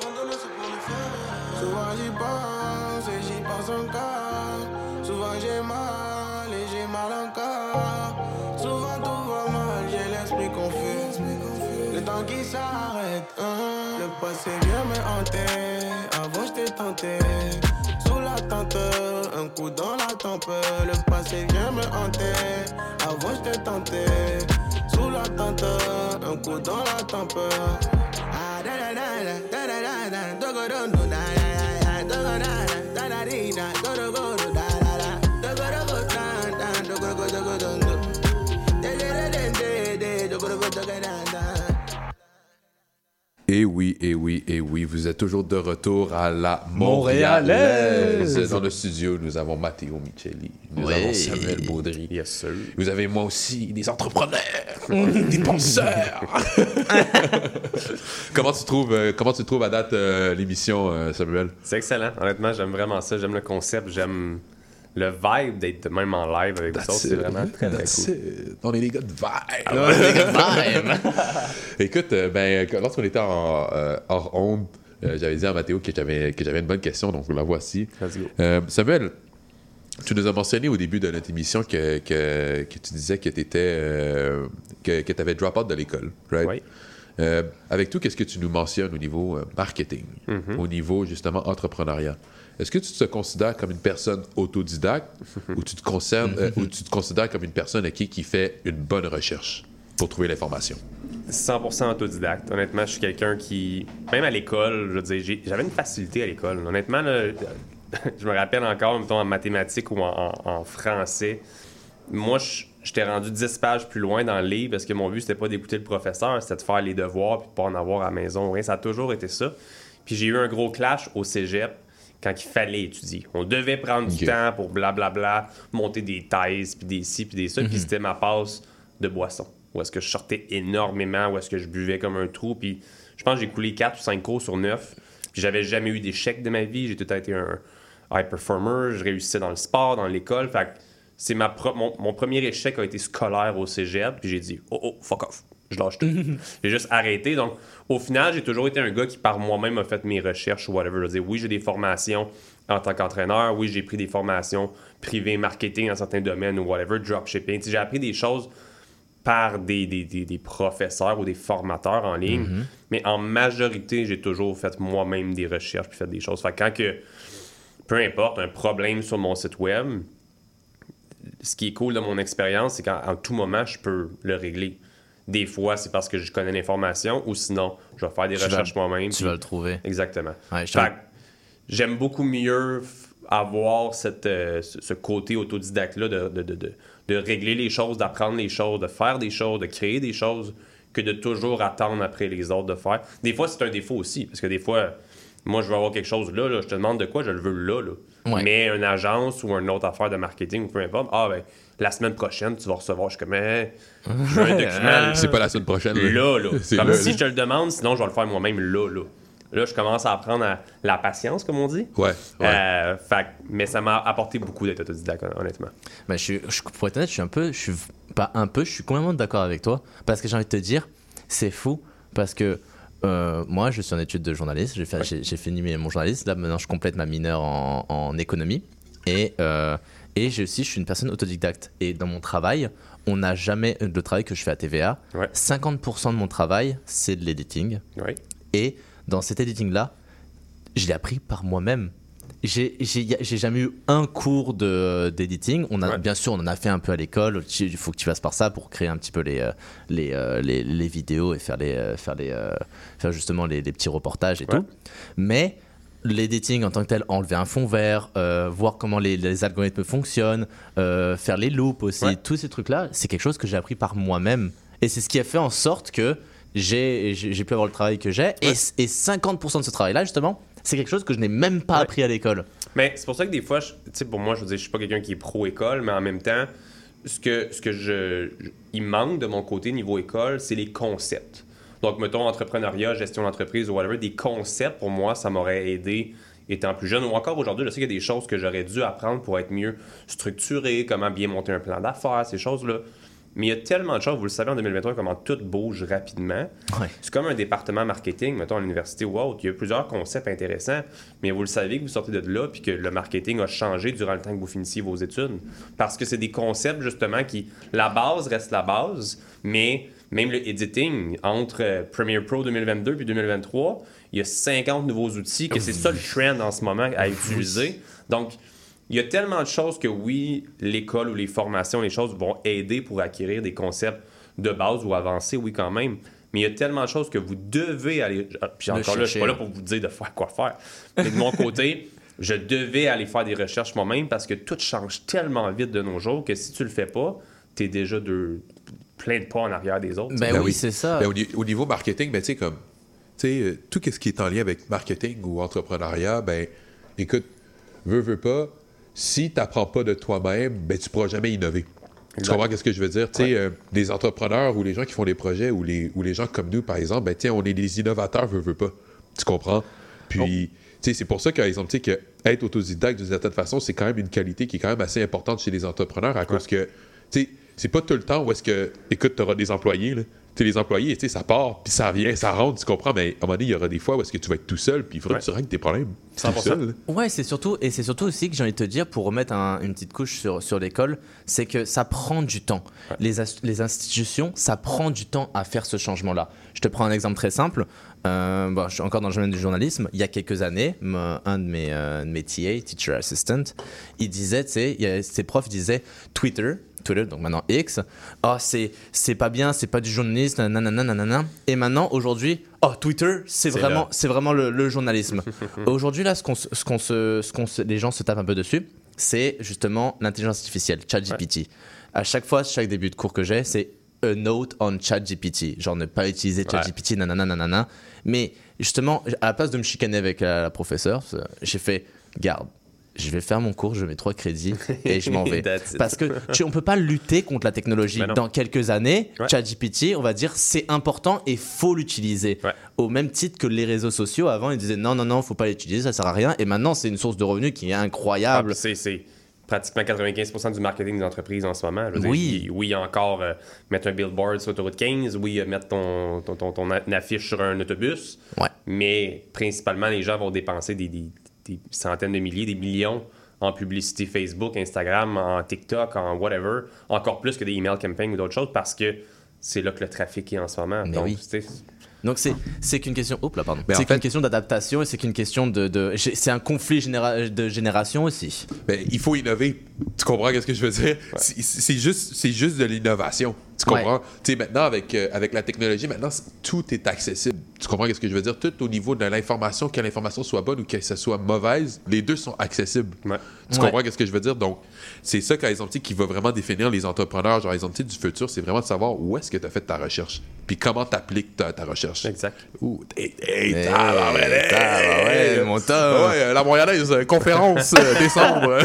Abandonner, c'est pour les faire. Souvent j'ai mal et j'ai mal encore. Souvent tout va mal, j'ai l'esprit confus. Le temps qui s'arrête, hein. le passé vient me hanter. Avant j'étais tenté. Sous la tente, un coup dans la tempe. Le passé vient me hanter. Avant j'étais tenté. Sous la tente, un coup dans la tempe. Ah, da da da da da da da Et oui, et oui, et oui, vous êtes toujours de retour à la Montréalaise. Montréalaise. Dans le studio, nous avons Matteo Micheli, nous Oui. avons Samuel Baudry. Yes, sir. Vous avez moi aussi des entrepreneurs, des penseurs. comment tu trouves, euh, comment tu trouves à date euh, l'émission, euh, Samuel? C'est excellent. Honnêtement, j'aime vraiment ça. J'aime le concept. J'aime le vibe d'être même en live avec vous autres. C'est vraiment très, très That's cool. it. On est les gars de vibe. Ah ouais, les gars de vibe. Écoute, euh, ben, quand- lorsqu'on était en, euh, hors onde, euh, j'avais dit à Mathéo que j'avais, que j'avais une bonne question, donc la voici. Euh, Samuel, tu nous as mentionné au début de notre émission que, que, que tu disais que tu que, que tu avais drop out de l'école, right? Oui. Euh, avec tout, qu'est-ce que tu nous mentionnes au niveau euh, marketing, Mhm. au niveau justement entrepreneuriat? Est-ce que tu te considères comme une personne autodidacte ou, tu te concernes, euh, ou tu te considères comme une personne qui, qui fait une bonne recherche pour trouver l'information? 100% autodidacte. Honnêtement, je suis quelqu'un qui, même à l'école, je veux j'avais une facilité à l'école. Honnêtement, je me rappelle encore, mettons, en mathématiques ou en, français, moi, j'étais rendu 10 pages plus loin dans le livre parce que mon but, c'était pas d'écouter le professeur, c'était de faire les devoirs puis de pas en avoir à la maison. Rien, ça a toujours été ça. Puis j'ai eu un gros clash au cégep quand il fallait étudier. On devait prendre du temps pour blablabla, monter des thèses, puis des ci, puis des ça. Puis Mhm. c'était ma passe de boisson. Où est-ce que je sortais énormément, où est-ce que je buvais comme un trou. Puis je pense que j'ai coulé 4 ou 5 cours sur 9. Puis j'avais jamais eu d'échec de ma vie. J'ai tout temps été un high performer. Je réussissais dans le sport, dans l'école. Fait que c'est ma pro- mon, mon premier échec a été scolaire au cégep. Puis j'ai dit, oh, oh, fuck off. Je lâche tout. j'ai juste arrêté. Donc, au final, j'ai toujours été un gars qui, par moi-même, a fait mes recherches ou whatever. Je veux dire, oui, j'ai des formations en tant qu'entraîneur. Oui, j'ai pris des formations privées, marketing dans certains domaines ou whatever, dropshipping. J'ai appris des choses par des, des, des- des professeurs ou des formateurs en ligne. Mhm. Mais en majorité, j'ai toujours fait moi-même des recherches puis fait des choses. Fait que quand que, peu importe, un problème sur mon site web, ce qui est cool de mon expérience, c'est qu'en en tout moment, je peux le régler. Des fois, c'est parce que je connais l'information ou sinon, je vais faire des Tu recherches moi-même. tu puis- vas le trouver. Exactement. Ouais, j'aime beaucoup mieux avoir cette, euh, ce côté autodidacte-là de, de, de, de- de régler les choses, d'apprendre les choses, de faire des choses, de créer des choses, que de toujours attendre après les autres de faire. Des fois, c'est un défaut aussi, parce que des fois, moi, je veux avoir quelque chose là, là, je te demande de quoi, je le veux là. là. Ouais. Mais une agence ou une autre affaire de marketing ou peu importe, ah ben, la semaine prochaine, tu vas recevoir, je suis comme, Eh, je veux un document. C'est pas la semaine prochaine, là. Là, Comme là, si là. je te le demande, sinon je vais le faire moi-même là, là. Là, je commence à apprendre à la patience, comme on dit. Ouais. ouais. Euh, fait mais ça m'a apporté beaucoup d'être autodidacte, honnêtement. Ben, je suis, je, pour être honnête, je suis un peu, je suis pas un peu, je suis complètement d'accord avec toi. Parce que j'ai envie de te dire, c'est fou. Parce que euh, moi, je suis en études de journaliste. J'ai, fait, j'ai, j'ai fini mon journaliste. Là, maintenant, je complète ma mineure en, en économie. Et, euh, et j'ai aussi, je suis une personne autodidacte. Et dans mon travail, on n'a jamais. Le travail que je fais à TVA, 50% de mon travail, c'est de l'editing. Et dans cet editing-là, je l'ai appris par moi-même. J'ai jamais eu un cours d'editing. On a bien sûr, on en a fait un peu à l'école. Il faut que tu passes par ça pour créer un petit peu les euh, les, euh, les, les vidéos et faire les euh, faire les euh, faire justement les, les petits reportages et tout. Mais l'editing en tant que tel, enlever un fond vert, euh, voir comment les, les algorithmes fonctionnent, euh, faire les loops aussi, tous ces trucs-là, c'est quelque chose que j'ai appris par moi-même. Et c'est ce qui a fait en sorte que j'ai pu avoir le travail que j'ai. Et, et 50% de ce travail-là, justement, c'est quelque chose que je n'ai même pas appris à l'école. Mais c'est pour ça que des fois, tu sais, pour moi, je veux dire, je suis pas quelqu'un qui est pro-école, mais en même temps, ce que, ce que je, je- il manque de mon côté niveau école, c'est les concepts. Donc, mettons, entrepreneuriat, gestion d'entreprise ou whatever, des concepts, pour moi, ça m'aurait aidé étant plus jeune. Ou encore aujourd'hui, je sais qu'il y a des choses que j'aurais dû apprendre pour être mieux structuré, comment bien monter un plan d'affaires, ces choses-là. Mais il y a tellement de choses, vous le savez en 2023, comment tout bouge rapidement. C'est comme un département marketing, mettons à l'université ou autre. Il y a plusieurs concepts intéressants, mais vous le savez que vous sortez de là puis que le marketing a changé durant le temps que vous finissiez vos études. Parce que c'est des concepts, justement, qui. La base reste la base, mais même le editing, entre euh, Premiere Pro 2022 puis 2023, il y a 50 nouveaux outils, que c'est ça le trend en ce moment à utiliser. Donc, il y a tellement de choses que oui, l'école ou les formations, les choses vont aider pour acquérir des concepts de base ou avancer, oui, quand même. Mais il y a tellement de choses que vous devez aller. ah, Puis encore là, je suis pas là pour vous dire de faire quoi faire. Mais de mon côté, je devais aller faire des recherches moi-même parce que tout change tellement vite de nos jours que si tu le fais pas, tu es déjà de plein de pas en arrière des autres. Ben oui, c'est ça. Ben, au, ni- au niveau marketing, ben, tu sais, comme, tu sais, euh, tout ce qui est en lien avec marketing ou entrepreneuriat, ben, écoute, veux, veux pas, si tu n'apprends pas de toi-même, ben, tu pourras jamais innover. Tu comprends ce que je veux dire? Tu sais, euh, des entrepreneurs ou les gens qui font des projets ou les, ou les gens comme nous, par exemple, ben, tiens, on est des innovateurs, veux, veux pas. Tu comprends? Puis, tu sais, c'est pour ça, par exemple, tu sais, que être autodidacte d'une certaine façon, c'est quand même une qualité qui est quand même assez importante chez les entrepreneurs à cause que, tu sais, c'est pas tout le temps où est-ce que, écoute, tu auras des employés, là. Tu sais, les employés, tu sais, ça part, puis ça vient, ça rentre, tu comprends, mais à un moment donné, il y aura des fois où est-ce que tu vas être tout seul, puis il faudra Ouais. que tu règles tes problèmes. tout 100%. seul. là. Ouais, c'est surtout et c'est surtout aussi que j'ai envie de te dire pour remettre un- une petite couche sur, sur l'école, c'est que ça prend du temps. Les, as- les institutions, ça prend du temps à faire ce changement-là. Je te prends un exemple très simple. Euh, bon, je suis encore dans le domaine du journalisme. Il y a quelques années, un de mes, euh, de mes TA, teacher assistant, il disait, tu sais, ses profs disaient Twitter. Twitter, donc maintenant X, oh, c'est, c'est pas bien, c'est pas du journalisme, nanana, nanana. Et maintenant, aujourd'hui, oh, Twitter, c'est vraiment, c'est vraiment le, le journalisme. Aujourd'hui, là, ce qu'on, se- ce qu'on se, ce qu'on se- les gens se tapent un peu dessus, c'est justement l'intelligence artificielle, ChatGPT. À chaque fois, chaque début de cours que j'ai, c'est a note on ChatGPT. Genre ne pas utiliser ChatGPT, nanana, nanana. Mais justement, à la place de me chicaner avec la, la professeure, j'ai fait, garde. Je vais faire mon cours, je mets trois crédits et je m'en vais. Parce que tu, on peut pas lutter contre la technologie. Non. Dans quelques années, ChatGPT, on va dire c'est important et faut l'utiliser. Au même titre que les réseaux sociaux, avant ils disaient non, non, non, faut pas l'utiliser, ça sert à rien. Et maintenant, c'est une source de revenus qui est incroyable. Ah, c'est- pratiquement 95% du marketing des entreprises en ce moment. Oui. oui, encore euh, mettre un billboard sur l'autoroute 15, oui, euh, mettre ton, ton, ton- affiche sur un autobus. Mais principalement, les gens vont dépenser des, des- des centaines de milliers, des millions en publicité Facebook, Instagram, en TikTok, en whatever, encore plus que des email campaigns ou d'autres choses parce que c'est là que le trafic est en ce moment. Mais Donc, oui. c'est c'est qu'une question. Oups là, pardon. Mais C'est qu'une fait- question d'adaptation et c'est qu'une question de. de- c'est un conflit généra- de génération aussi. Ben, il faut innover. Tu comprends ce que je veux dire? C'est juste, c'est juste de l'innovation. Tu comprends? Tu sais, maintenant, avec, euh, avec la technologie, maintenant, tout est accessible. Tu comprends ce que je veux dire? Tout au niveau de l'information, que l'information soit bonne ou que ça soit mauvaise, les deux sont accessibles. Tu Ouais. comprends ce que je veux dire? Donc, c'est ça, par exemple, tu sais, qui va vraiment définir les entrepreneurs, genre, exemple, tu sais, du futur, c'est vraiment de savoir où est-ce que tu as fait ta recherche, puis comment tu appliques ta, ta recherche. Exact. Ouh, hey, hey, Hey, tabarouette, mon Tom. Ouais, euh, la moyonnaise, euh, conférence, décembre.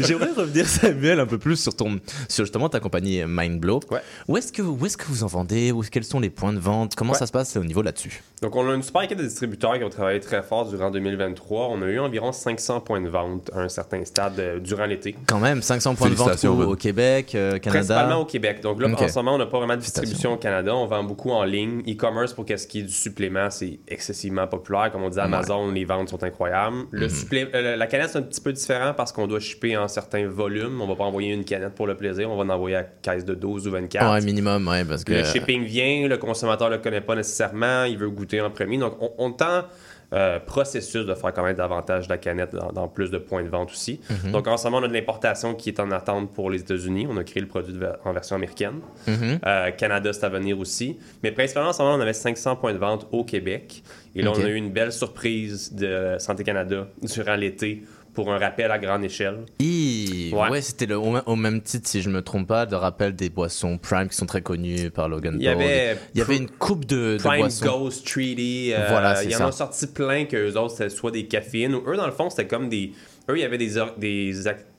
J'aimerais revenir, Samuel, un peu plus sur, ton, sur justement ta compagnie Mindblow. Où est-ce que, où est-ce que vous en vendez? Où- Quels sont les points de vente? Comment Ouais. ça se passe au niveau là-dessus? Donc, on a une super équipe de distributeurs qui ont travaillé très fort durant 2023. On a eu environ 500 points de vente à un certain stade euh, durant l'été. Quand même, 500 points de vente Félicitations, au, Québec, euh, Canada. Principalement au Québec. Donc là, Ok. en ce moment, on n'a pas vraiment de distribution au Canada. On vend beaucoup en ligne. E-commerce, pour qu'est-ce qui est du supplément, c'est excessivement populaire. Comme on dit, Amazon, les ventes sont incroyables. Le euh, la canette, c'est un petit peu différent parce qu'on doit shipper en certains volumes. On va pas envoyer une canette pour le plaisir. On va en envoyer à caisse de 12 ou 24. Ouais, minimum, ouais, parce que. Le shipping vient, le consommateur le connaît pas nécessairement, il veut goûter en premier. Donc, on, on tend euh, processus de faire connaître davantage de la canette dans, dans plus de points de vente aussi. Mhm. Donc, en ce moment, on a de l'importation qui est en attente pour les États-Unis. On a créé le produit de en version américaine. Mhm. Euh, Canada, c'est à venir aussi. Mais principalement, en ce moment, on avait 500 points de vente au Québec. Et là, on a eu une belle surprise de Santé Canada durant l'été pour un rappel à grande échelle. Hi, Ouais. ouais, c'était le- au, même- titre, si je me trompe pas, de rappel des boissons Prime qui sont très connues par Logan Il y Paul. avait Il y avait une coupe de, de Prime boissons. Ghost Treaty. euh, Voilà, c'est il y en a sorti plein que eux autres, c'était soit des caféines ou eux, dans le fond, c'était comme des. Eux, il y avait des. des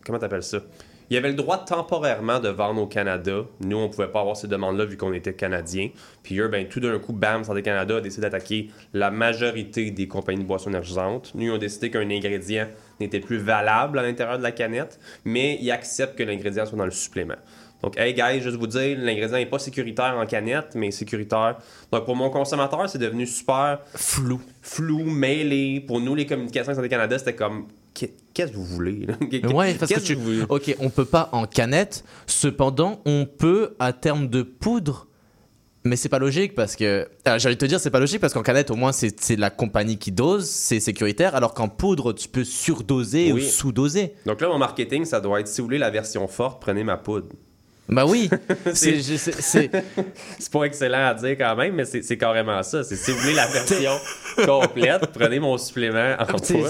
comment t'appelles ça? Il y avait le droit temporairement de vendre au Canada. Nous, on pouvait pas avoir ces demandes-là vu qu'on était Canadiens. Puis eux, ben, tout d'un coup, bam, Santé Canada a décidé d'attaquer la majorité des compagnies de boissons énergisantes. Nous, ils ont décidé qu'un ingrédient n'était plus valable à l'intérieur de la canette, mais ils acceptent que l'ingrédient soit dans le supplément. Donc, hey guys, juste vous dire, l'ingrédient n'est pas sécuritaire en canette, mais sécuritaire. Donc, pour mon consommateur, c'est devenu super flou. Flou, mêlé. Pour nous, les communications Santé Canada, c'était comme, qu'est-ce que vous voulez? là? Ouais, parce que tu. vous? Ok, on peut pas en canette. Cependant, on peut à terme de poudre. Mais c'est pas logique parce que. Ah, J'allais te dire, c'est pas logique parce qu'en canette, au moins, c'est c'est la compagnie qui dose, c'est sécuritaire. Alors qu'en poudre, tu peux surdoser Oui. ou sous-doser. Donc là, mon marketing, ça doit être, si vous voulez la version forte, prenez ma poudre. Bah oui, c'est c'est- je- c'est- c'est- c'est pas excellent à dire quand même, mais c'est c'est carrément ça. C'est si vous voulez la version complète, prenez mon supplément en poudre.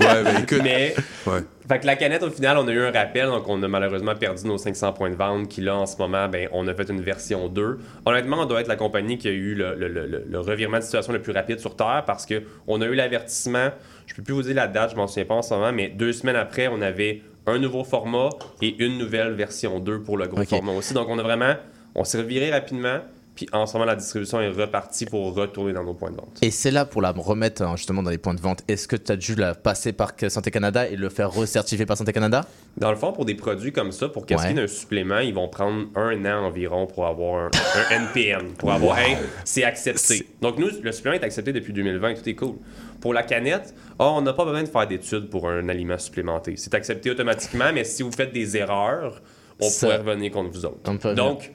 Ouais, ben écoute. Mais, Ouais. fait que la canette, au final, on a eu un rappel, donc on a malheureusement perdu nos 500 points de vente, qui là, en ce moment, ben, on a fait une version 2. Honnêtement, on doit être la compagnie qui a eu le, le- le- le- le revirement de situation le plus rapide sur Terre parce que on a eu l'avertissement, je peux plus vous dire la date, je m'en souviens pas en ce moment, mais deux semaines après, on avait un nouveau format et une nouvelle version 2 pour le gros format aussi. Donc, on a vraiment, on s'est reviré rapidement, puis en ce moment, la distribution est repartie pour retourner dans nos points de vente. Et c'est là pour la remettre hein, justement dans les points de vente. Est-ce que tu as dû la passer par Santé Canada et le faire recertifier par Santé Canada? Dans le fond, pour des produits comme ça, pour qu'est-ce Ouais. un supplément, ils vont prendre un an environ pour avoir un, un NPN, pour avoir Wow. hey, c'est accepté. Donc nous, le supplément est accepté depuis 2020, tout est cool. Pour la canette, oh, on n'a pas besoin de faire d'études pour un aliment supplémenté. C'est accepté automatiquement, mais si vous faites des erreurs, on Ça- pourrait revenir contre vous autres. Donc,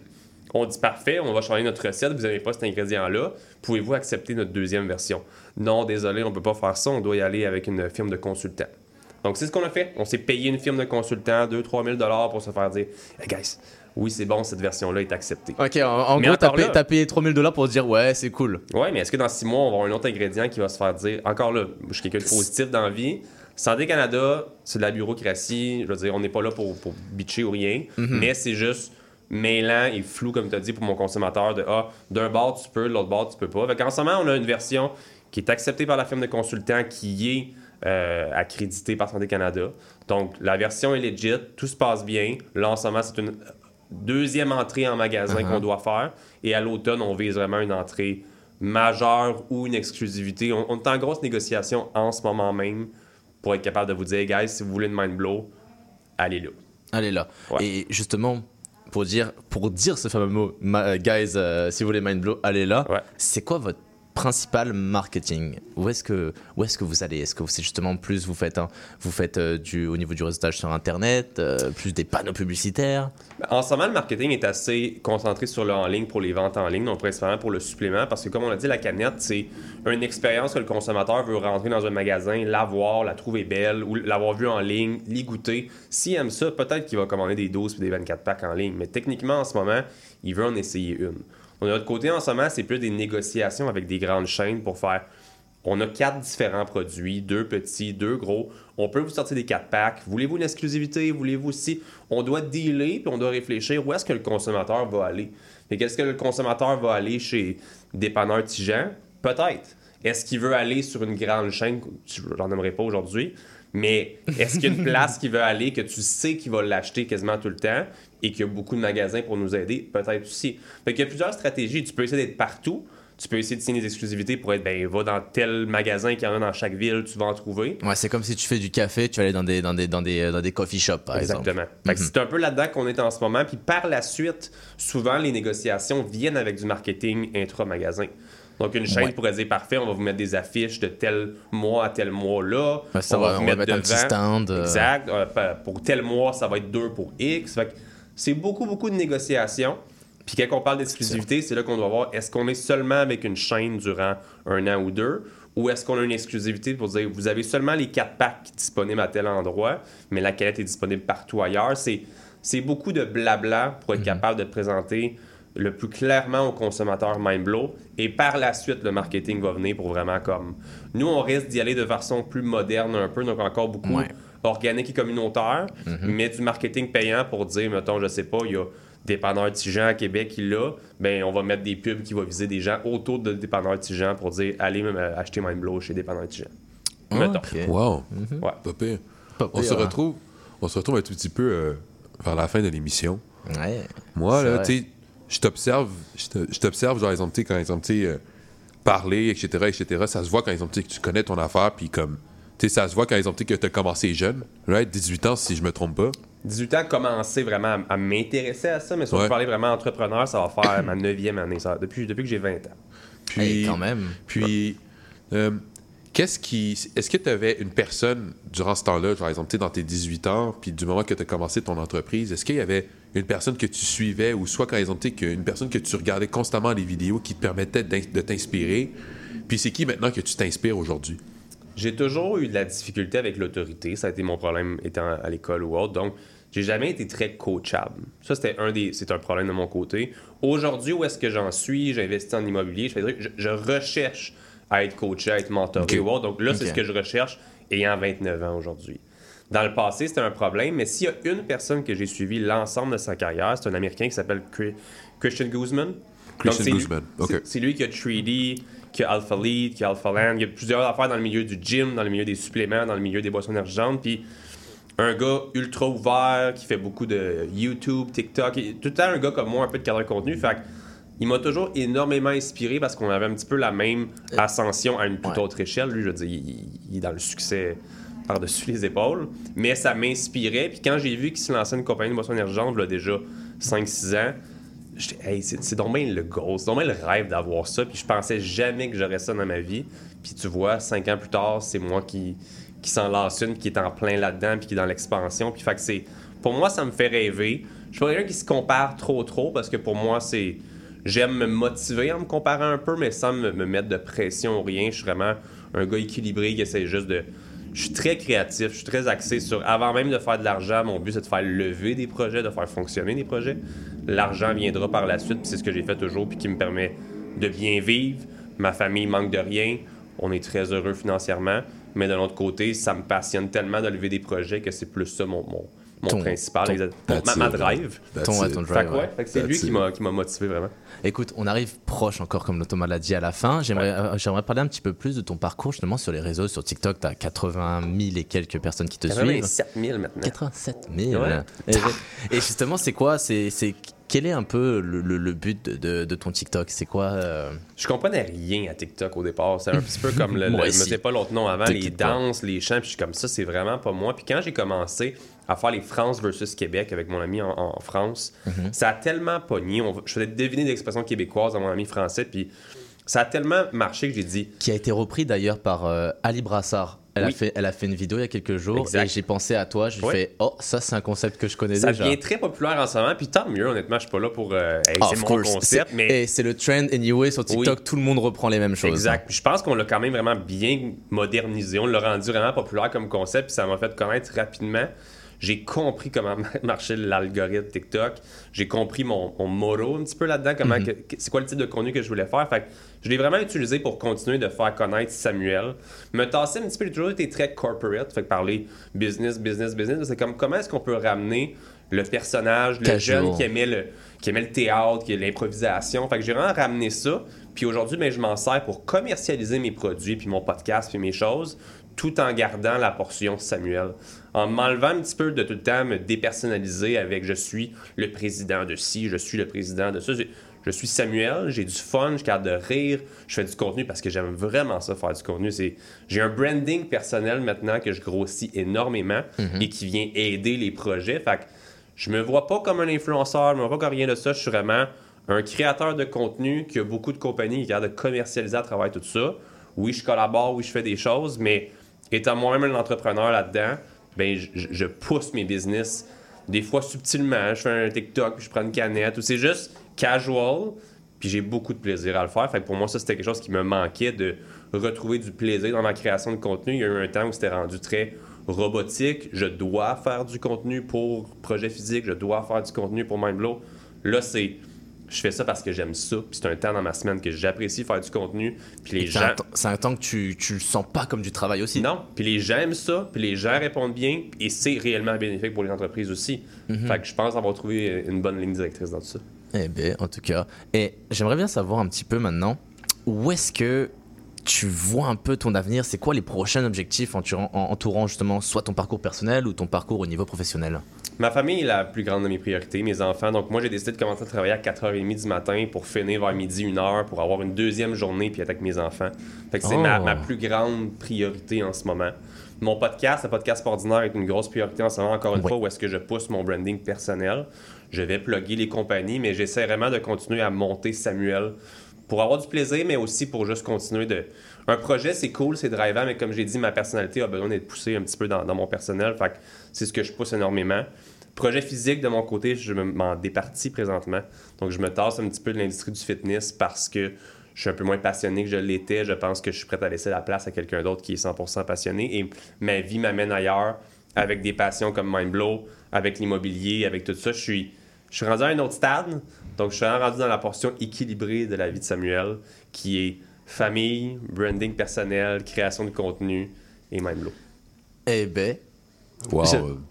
on dit parfait, on va changer notre recette, vous n'avez pas cet ingrédient-là, pouvez-vous accepter notre deuxième version? Non, désolé, on ne peut pas faire ça, on doit y aller avec une firme de consultant. Donc, c'est ce qu'on a fait. On s'est payé une firme de consultant, 2-3 000 pour se faire dire Hey guys, oui, c'est bon, cette version-là est acceptée. Ok, en, en gros, t'as payé, payé 3000 dollars pour dire ouais, c'est cool. Ouais, mais est-ce que dans 6 mois, on va avoir un autre ingrédient qui va se faire dire Encore là, je suis quelqu'un de positif dans la vie. Santé Canada, c'est de la bureaucratie. Je veux dire, on n'est pas là pour, pour bitcher ou rien, Mhm. mais c'est juste mêlant et flou, comme tu as dit, pour mon consommateur de Ah, d'un bord tu peux, de l'autre bord tu peux pas. Fait qu'en ce moment, on a une version qui est acceptée par la firme de consultants qui est euh, accréditée par Santé Canada. Donc, la version est legit, tout se passe bien. Là, en ce moment, c'est une deuxième entrée en magasin Uh-huh. qu'on doit faire. Et à l'automne, on vise vraiment une entrée majeure ou une exclusivité. On, on est en grosse négociation en ce moment même pour être capable de vous dire, guys, si vous voulez une mind blow, allez là. Allez là. Et justement, pour dire, pour dire ce fameux mot, ma- guys, euh, si vous voulez mind blow, allez là. C'est quoi votre principal marketing Où est-ce que, est-ce que vous allez? Est-ce que c'est justement plus vous faites, vous faites euh, du, au niveau du réseautage sur Internet, euh, plus des panneaux publicitaires? En ce moment, le marketing est assez concentré sur le en ligne pour les ventes en ligne, donc principalement pour le supplément, parce que comme on l'a dit, la canette, c'est une expérience que le consommateur veut rentrer dans un magasin, la voir, la trouver belle, ou l'avoir vue en ligne, l'y goûter. S'il aime ça, peut-être qu'il va commander des 12 et des 24 packs en ligne, mais techniquement, en ce moment, il veut en essayer une. De notre côté, en ce moment, c'est plus des négociations avec des grandes chaînes pour faire on a quatre différents produits, deux petits, deux gros. On peut vous sortir des quatre packs. Voulez-vous une exclusivité? Voulez-vous aussi? On doit dealer, puis on doit réfléchir où est-ce que le consommateur va aller. Et qu'est-ce que le consommateur va aller chez Dépanneur Tijan? Peut-être. Est-ce qu'il veut aller sur une grande chaîne? J'en aimerais pas aujourd'hui. Mais est-ce qu'il y a une place qui veut aller, que tu sais qu'il va l'acheter quasiment tout le temps et qu'il y a beaucoup de magasins pour nous aider? Peut-être aussi. Fait qu'il y a plusieurs stratégies. Tu peux essayer d'être partout. Tu peux essayer de signer des exclusivités pour être, ben, va dans tel magasin qu'il y en a dans chaque ville, tu vas en trouver. Ouais, c'est comme si tu fais du café, tu vas aller dans des, dans des, dans des, dans des coffee shops, par Exactement. exemple. Fait que c'est un peu là-dedans qu'on est en ce moment. Puis par la suite, souvent, les négociations viennent avec du marketing intra-magasin. Donc, une chaîne Ouais. pourrait dire parfait, on va vous mettre des affiches de tel mois à tel mois là. Ça on va- va vous on va mettre un petit stand, euh. Exact. Pour tel mois, ça va être 2 pour X. Fait que c'est beaucoup, beaucoup de négociations. Puis quand on parle d'exclusivité, c'est là qu'on doit voir est-ce qu'on est seulement avec une chaîne durant un an ou deux? Ou est-ce qu'on a une exclusivité pour dire vous avez seulement les quatre packs disponibles à tel endroit, mais la canette est disponible partout ailleurs? C'est, c'est beaucoup de blabla pour être capable de présenter le plus clairement au consommateur Mindblow. Et par la suite, le marketing va venir pour vraiment comme. Nous, on risque d'y aller de façon plus moderne un peu, donc encore beaucoup Ouais. organique et communautaire, Mhm. mais du marketing payant pour dire, mettons, je sais pas, il y a dépanneur Tijan à Québec qui l'a, ben on va mettre des pubs qui vont viser des gens autour de dépanneur Tijan pour dire allez même euh, acheter Mindblow chez dépanneur Tijan. Mettons. Wow. Ouais. Pire. Pas On se hein. retrouve, on se retrouve un tout petit peu euh, vers la fin de l'émission. Ouais. Moi, là, tu sais, je t'observe, je t'observe, genre, exemple, quand, exemple, tu sais, euh, parler, etc., etc., ça se voit quand, exemple, tu sais, que tu connais ton affaire, puis comme, tu sais, ça se voit quand, exemple, tu sais, que tu as commencé jeune, right? 18 ans, si je me trompe pas. 18 ans, commencer vraiment à, à m'intéresser à ça, mais si on Ouais. veut parler vraiment entrepreneur, ça va faire ma neuvième année, ça, depuis, depuis que j'ai 20 ans. Puis, Hey, quand même. Puis, euh, qu'est-ce qui. Est-ce que tu avais une personne durant ce temps-là, par exemple, dans tes 18 ans, puis du moment que tu as commencé ton entreprise, est-ce qu'il y avait une personne que tu suivais, ou soit, exemple, tu sais, que- une personne que tu regardais constamment les vidéos qui te permettait de t'inspirer, puis c'est qui maintenant que tu t'inspires aujourd'hui? J'ai toujours eu de la difficulté avec l'autorité. Ça a été mon problème étant à l'école ou autre. Donc, j'ai jamais été très coachable. Ça, c'était un des, c'est un problème de mon côté. Aujourd'hui, où est-ce que j'en suis? J'ai investi en immobilier. Je, fais des trucs. je recherche à être coaché, à être mentoré Ok. ou autre. Donc là, c'est ce que je recherche ayant 29 ans aujourd'hui. Dans le passé, c'était un problème, mais s'il y a une personne que j'ai suivi l'ensemble de sa carrière, c'est un Américain qui s'appelle Chri- Christian Guzman. Christian Guzman, ok. c'est- lui qui a 3D, qui a Alpha Lead, qui a Alpha Land. Il y a plusieurs affaires dans le milieu du gym, dans le milieu des suppléments, dans le milieu des boissons énergisantes. Puis un gars ultra ouvert qui fait beaucoup de YouTube, TikTok. Tout le temps un gars comme moi, un peu de cadre de contenu. Fait que il m'a toujours énormément inspiré parce qu'on avait un petit peu la même ascension à une toute Ouais. autre échelle. Lui, je veux dire, il, il est dans le succès par-dessus les épaules. Mais ça m'inspirait. Puis quand j'ai vu qu'il se lançait une compagnie de boissons énergisantes, là, déjà 5-6 ans, J'étais, hey, c'est c'est donc bien le goal, c'est donc bien le rêve d'avoir ça. Puis je pensais jamais que j'aurais ça dans ma vie. Puis tu vois, cinq ans plus tard, c'est moi qui, qui s'en lance une, qui est en plein là-dedans, puis qui est dans l'expansion. Puis fait que c'est. Pour moi, ça me fait rêver. Je suis pas quelqu'un qui se compare trop, trop, parce que pour moi, c'est. J'aime me motiver en me comparant un peu, mais sans me, me mettre de pression ou rien. Je suis vraiment un gars équilibré qui essaie juste de. Je suis très créatif, je suis très axé sur. Avant même de faire de l'argent, mon but c'est de faire lever des projets, de faire fonctionner des projets. L'argent viendra par la suite, puis c'est ce que j'ai fait toujours, puis qui me permet de bien vivre. Ma famille manque de rien. On est très heureux financièrement. Mais d'un autre côté, ça me passionne tellement de lever des projets que c'est plus ça mon, mon, mon Ton- principal. ton- ma, ma drive. Ton, ouais, ton drive, c'est lui qui m'a qui m'a motivé vraiment. Écoute, on arrive proche encore, comme le Thomas l'a dit à la fin. J'aimerais euh, j'aimerais parler un petit peu plus de ton parcours justement sur les réseaux. Sur TikTok, tu as 80 000 et quelques personnes qui te suivent. 87 000 maintenant. 87 000. Ouais. Et, et justement, c'est quoi c'est, c'est, Quel est un peu le, le- le but de, de- de ton TikTok? C'est quoi euh, Je comprenais rien à TikTok au départ. C'est un petit peu comme le. le- je me pas l'autre nom avant, les pas. danses, les chants, puis je suis comme ça, c'est vraiment pas moi. Puis quand j'ai commencé à faire les France versus Québec avec mon ami en, en France, Mhm. ça a tellement pogné. On, je faisais deviner des expressions québécoises à mon ami français, puis ça a tellement marché que j'ai dit. Qui a été repris d'ailleurs par euh, Ali Brassard. Elle, a Oui. fait, elle a fait une vidéo il y a quelques jours Exact. et j'ai pensé à toi. Je lui Ouais. fais Oh, ça, c'est un concept que je connais Ça déjà. devient très populaire en ce moment, puis tant mieux, honnêtement, je suis pas là pour. euh, hey, Ah, c'est mon course. concept, C'est- mais. Et c'est le trend anyway sur TikTok. Oui. Tout le monde reprend les mêmes choses. Exact. Je pense qu'on l'a quand même vraiment bien modernisé. On l'a rendu vraiment populaire comme concept, puis ça m'a fait connaître rapidement. J'ai compris comment marchait l'algorithme TikTok. J'ai compris mon, mon motto un petit peu là-dedans, comment Mhm. c'est quoi le type de contenu que je voulais faire. Fait que je l'ai vraiment utilisé pour continuer de faire connaître Samuel. Me tasser un petit peu, j'ai toujours été très corporate, fait que parler business, business, business. C'est comme comment est-ce qu'on peut ramener le personnage, le jeune qui aimait le, qui aimait le théâtre, qui aimait l'improvisation. Fait que j'ai vraiment ramené ça. Puis aujourd'hui, ben, je m'en sers pour commercialiser mes produits, puis mon podcast, puis mes choses, tout en gardant la portion Samuel. En m'enlevant un petit peu de tout le temps me dépersonnaliser avec je suis le président de ci, je suis le président de ça. Je- suis Samuel, j'ai du fun, je garde de rire, je fais du contenu parce que j'aime vraiment ça faire du contenu. C'est j'ai un branding personnel maintenant que je grossis énormément Mhm. et qui vient aider les projets. Fait que je me vois pas comme un influenceur, je me vois pas comme rien de ça. Je suis vraiment un créateur de contenu qui a beaucoup de compagnies qui de commercialiser à travers tout ça. Oui, je collabore, oui, je fais des choses, mais étant moi-même un entrepreneur là-dedans, ben, je, pousse mes business des fois subtilement. Je fais un TikTok, je prends une canette, ou c'est juste casual, puis j'ai beaucoup de plaisir à le faire. Fait pour moi, ça, c'était quelque chose qui me manquait de retrouver du plaisir dans ma création de contenu. Il y a eu un temps où c'était rendu très robotique. Je dois faire du contenu pour projet physique, je dois faire du contenu pour Mindblow. Là, c'est. Je fais ça parce que j'aime ça, puis c'est un temps dans ma semaine que j'apprécie faire du contenu, puis les Et c'est un gens. temps- C'est un temps que tu, tu le sens pas comme du travail aussi. Non, puis les gens aiment ça, puis les gens répondent bien, et c'est réellement bénéfique pour les entreprises aussi. Mhm. Fait que je pense avoir trouvé une bonne ligne directrice dans tout ça. Eh bien, en tout cas. Et j'aimerais bien savoir un petit peu maintenant, où est-ce que tu vois un peu ton avenir? C'est quoi les prochains objectifs en- entourant justement soit ton parcours personnel ou ton parcours au niveau professionnel? Ma famille est la plus grande de mes priorités, mes enfants. Donc, moi, j'ai décidé de commencer à travailler à 4h30 du matin pour finir vers midi, 1h, pour avoir une deuxième journée puis être avec mes enfants. Fait que c'est Oh. ma, ma plus grande priorité en ce moment. Mon podcast, le podcast ordinaire, est une grosse priorité en ce moment, encore une fois, où est-ce que je pousse mon branding personnel. Je vais plugger les compagnies, mais j'essaie vraiment de continuer à monter Samuel pour avoir du plaisir, mais aussi pour juste continuer de. Un projet, c'est cool, c'est drivant, mais comme j'ai dit, ma personnalité a besoin d'être poussée un petit peu dans, dans mon personnel. Fait que c'est ce que je pousse énormément. Projet physique, de mon côté, je me- m'en départis présentement. Donc, je me tasse un petit peu de l'industrie du fitness parce que je suis un peu moins passionné que je l'étais. Je pense que je suis prêt à laisser la place à quelqu'un d'autre qui est 100% passionné. Et ma vie m'amène ailleurs avec des passions comme Mindblow, avec l'immobilier, avec tout ça. Je suis, je suis rendu à un autre stade. Donc, je suis rendu dans la portion équilibrée de la vie de Samuel, qui est famille, branding personnel, création de contenu et Mindblow. Eh ben. Wow.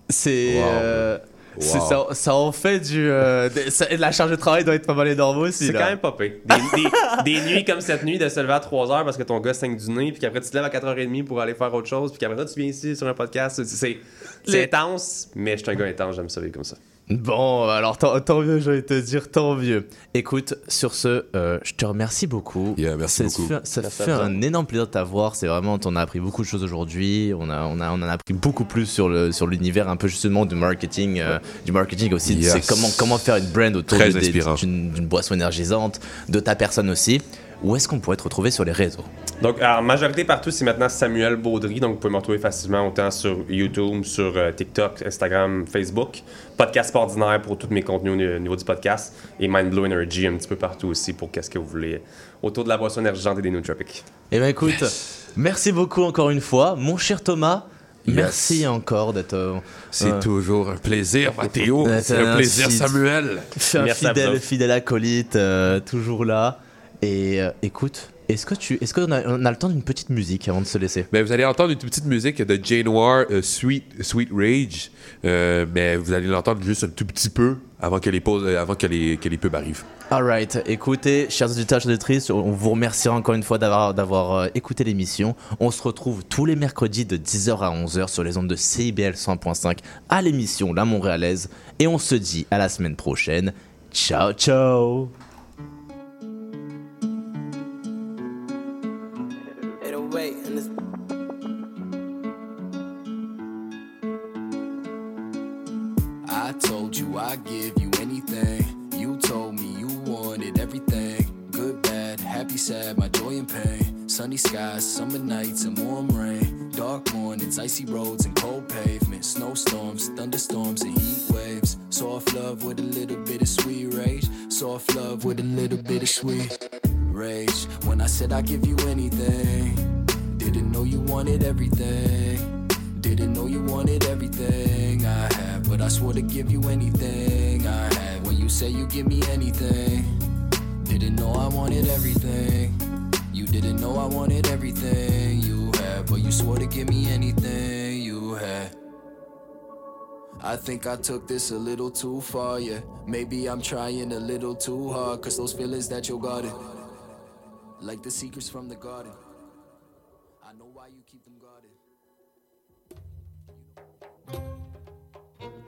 C'est. Wow. euh, Wow. ça, ça en fait du. euh, de- ça- la charge de travail doit être pas mal énorme aussi. C'est quand même pas pire. Des, des- des nuits comme cette nuit de se lever à 3h parce que ton gars saigne du nez, puis qu'après tu te lèves à 4h30 pour aller faire autre chose, puis qu'après ça tu viens ici sur un podcast. C'est- C'est c'est Les- intense, mais je suis un gars intense, j'aime ça vivre comme ça. Bon, alors tant, tant mieux, je vais te dire tant mieux. Écoute, sur ce, euh, je te remercie beaucoup. merci Ça beaucoup. fait, ça Merci fait un énorme plaisir de t'avoir. C'est vraiment, on a appris beaucoup de choses aujourd'hui. On, a, on, a, on en a appris beaucoup plus sur le sur l'univers un peu justement du marketing, euh, du marketing aussi. Yes. C'est comment comment faire une brand autour d'une d'une boisson énergisante, de ta personne aussi. Où est-ce qu'on pourrait te retrouver sur les réseaux? Donc, en majorité partout, c'est maintenant Samuel Baudry. Donc, vous pouvez me retrouver facilement autant sur YouTube, sur euh, TikTok, Instagram, Facebook. Podcast ordinaire pour tous mes contenus au niveau du podcast. Et Mindblow Energy un petit peu partout aussi pour qu'est-ce que vous voulez autour de la boisson énergisante et des nootropiques. Eh bien, écoute, merci beaucoup encore une fois, mon cher Thomas. Yes. Merci encore d'être. euh, C'est euh, toujours un plaisir, Mathéo. C'est un plaisir, fid- Samuel. Un Merci fidèle, fidèle acolyte, euh, toujours là. Et euh, écoute, est-ce que tu, est-ce qu'on a, on a le temps d'une petite musique avant de se laisser? Ben, vous allez entendre une petite musique de Jay Noir, euh, Sweet, Sweet Rage, Euh, mais vous allez l'entendre juste un tout petit peu avant que les pauses, euh, avant que les, que les pubs arrivent. Alright, écoutez, chers auditeurs, chers auditrices, on vous remerciera encore une fois d'avoir, d'avoir écouté l'émission. On se retrouve tous les mercredis de 10h à 11h sur les ondes de CIBL 100.5 à l'émission La Montréalaise. Et on se dit à la semaine prochaine. Ciao, ciao I'd give you anything. You told me you wanted everything. Good, bad, happy, sad, my joy and pain. Sunny skies, summer nights, and warm rain. Dark mornings, icy roads, and cold pavements. Snowstorms, thunderstorms, and heat waves. Soft love with a little bit of sweet rage. Soft love with a little bit of sweet rage. When I said I'd give you anything, didn't know you wanted everything. Didn't know you wanted everything I had, but I swore to give you anything I had. When you say you give me anything, didn't know I wanted everything. You didn't know I wanted everything you had, but you swore to give me anything you had. I think I took this a little too far, yeah. Maybe I'm trying a little too hard, cause those feelings that you got it, like the secrets from the garden.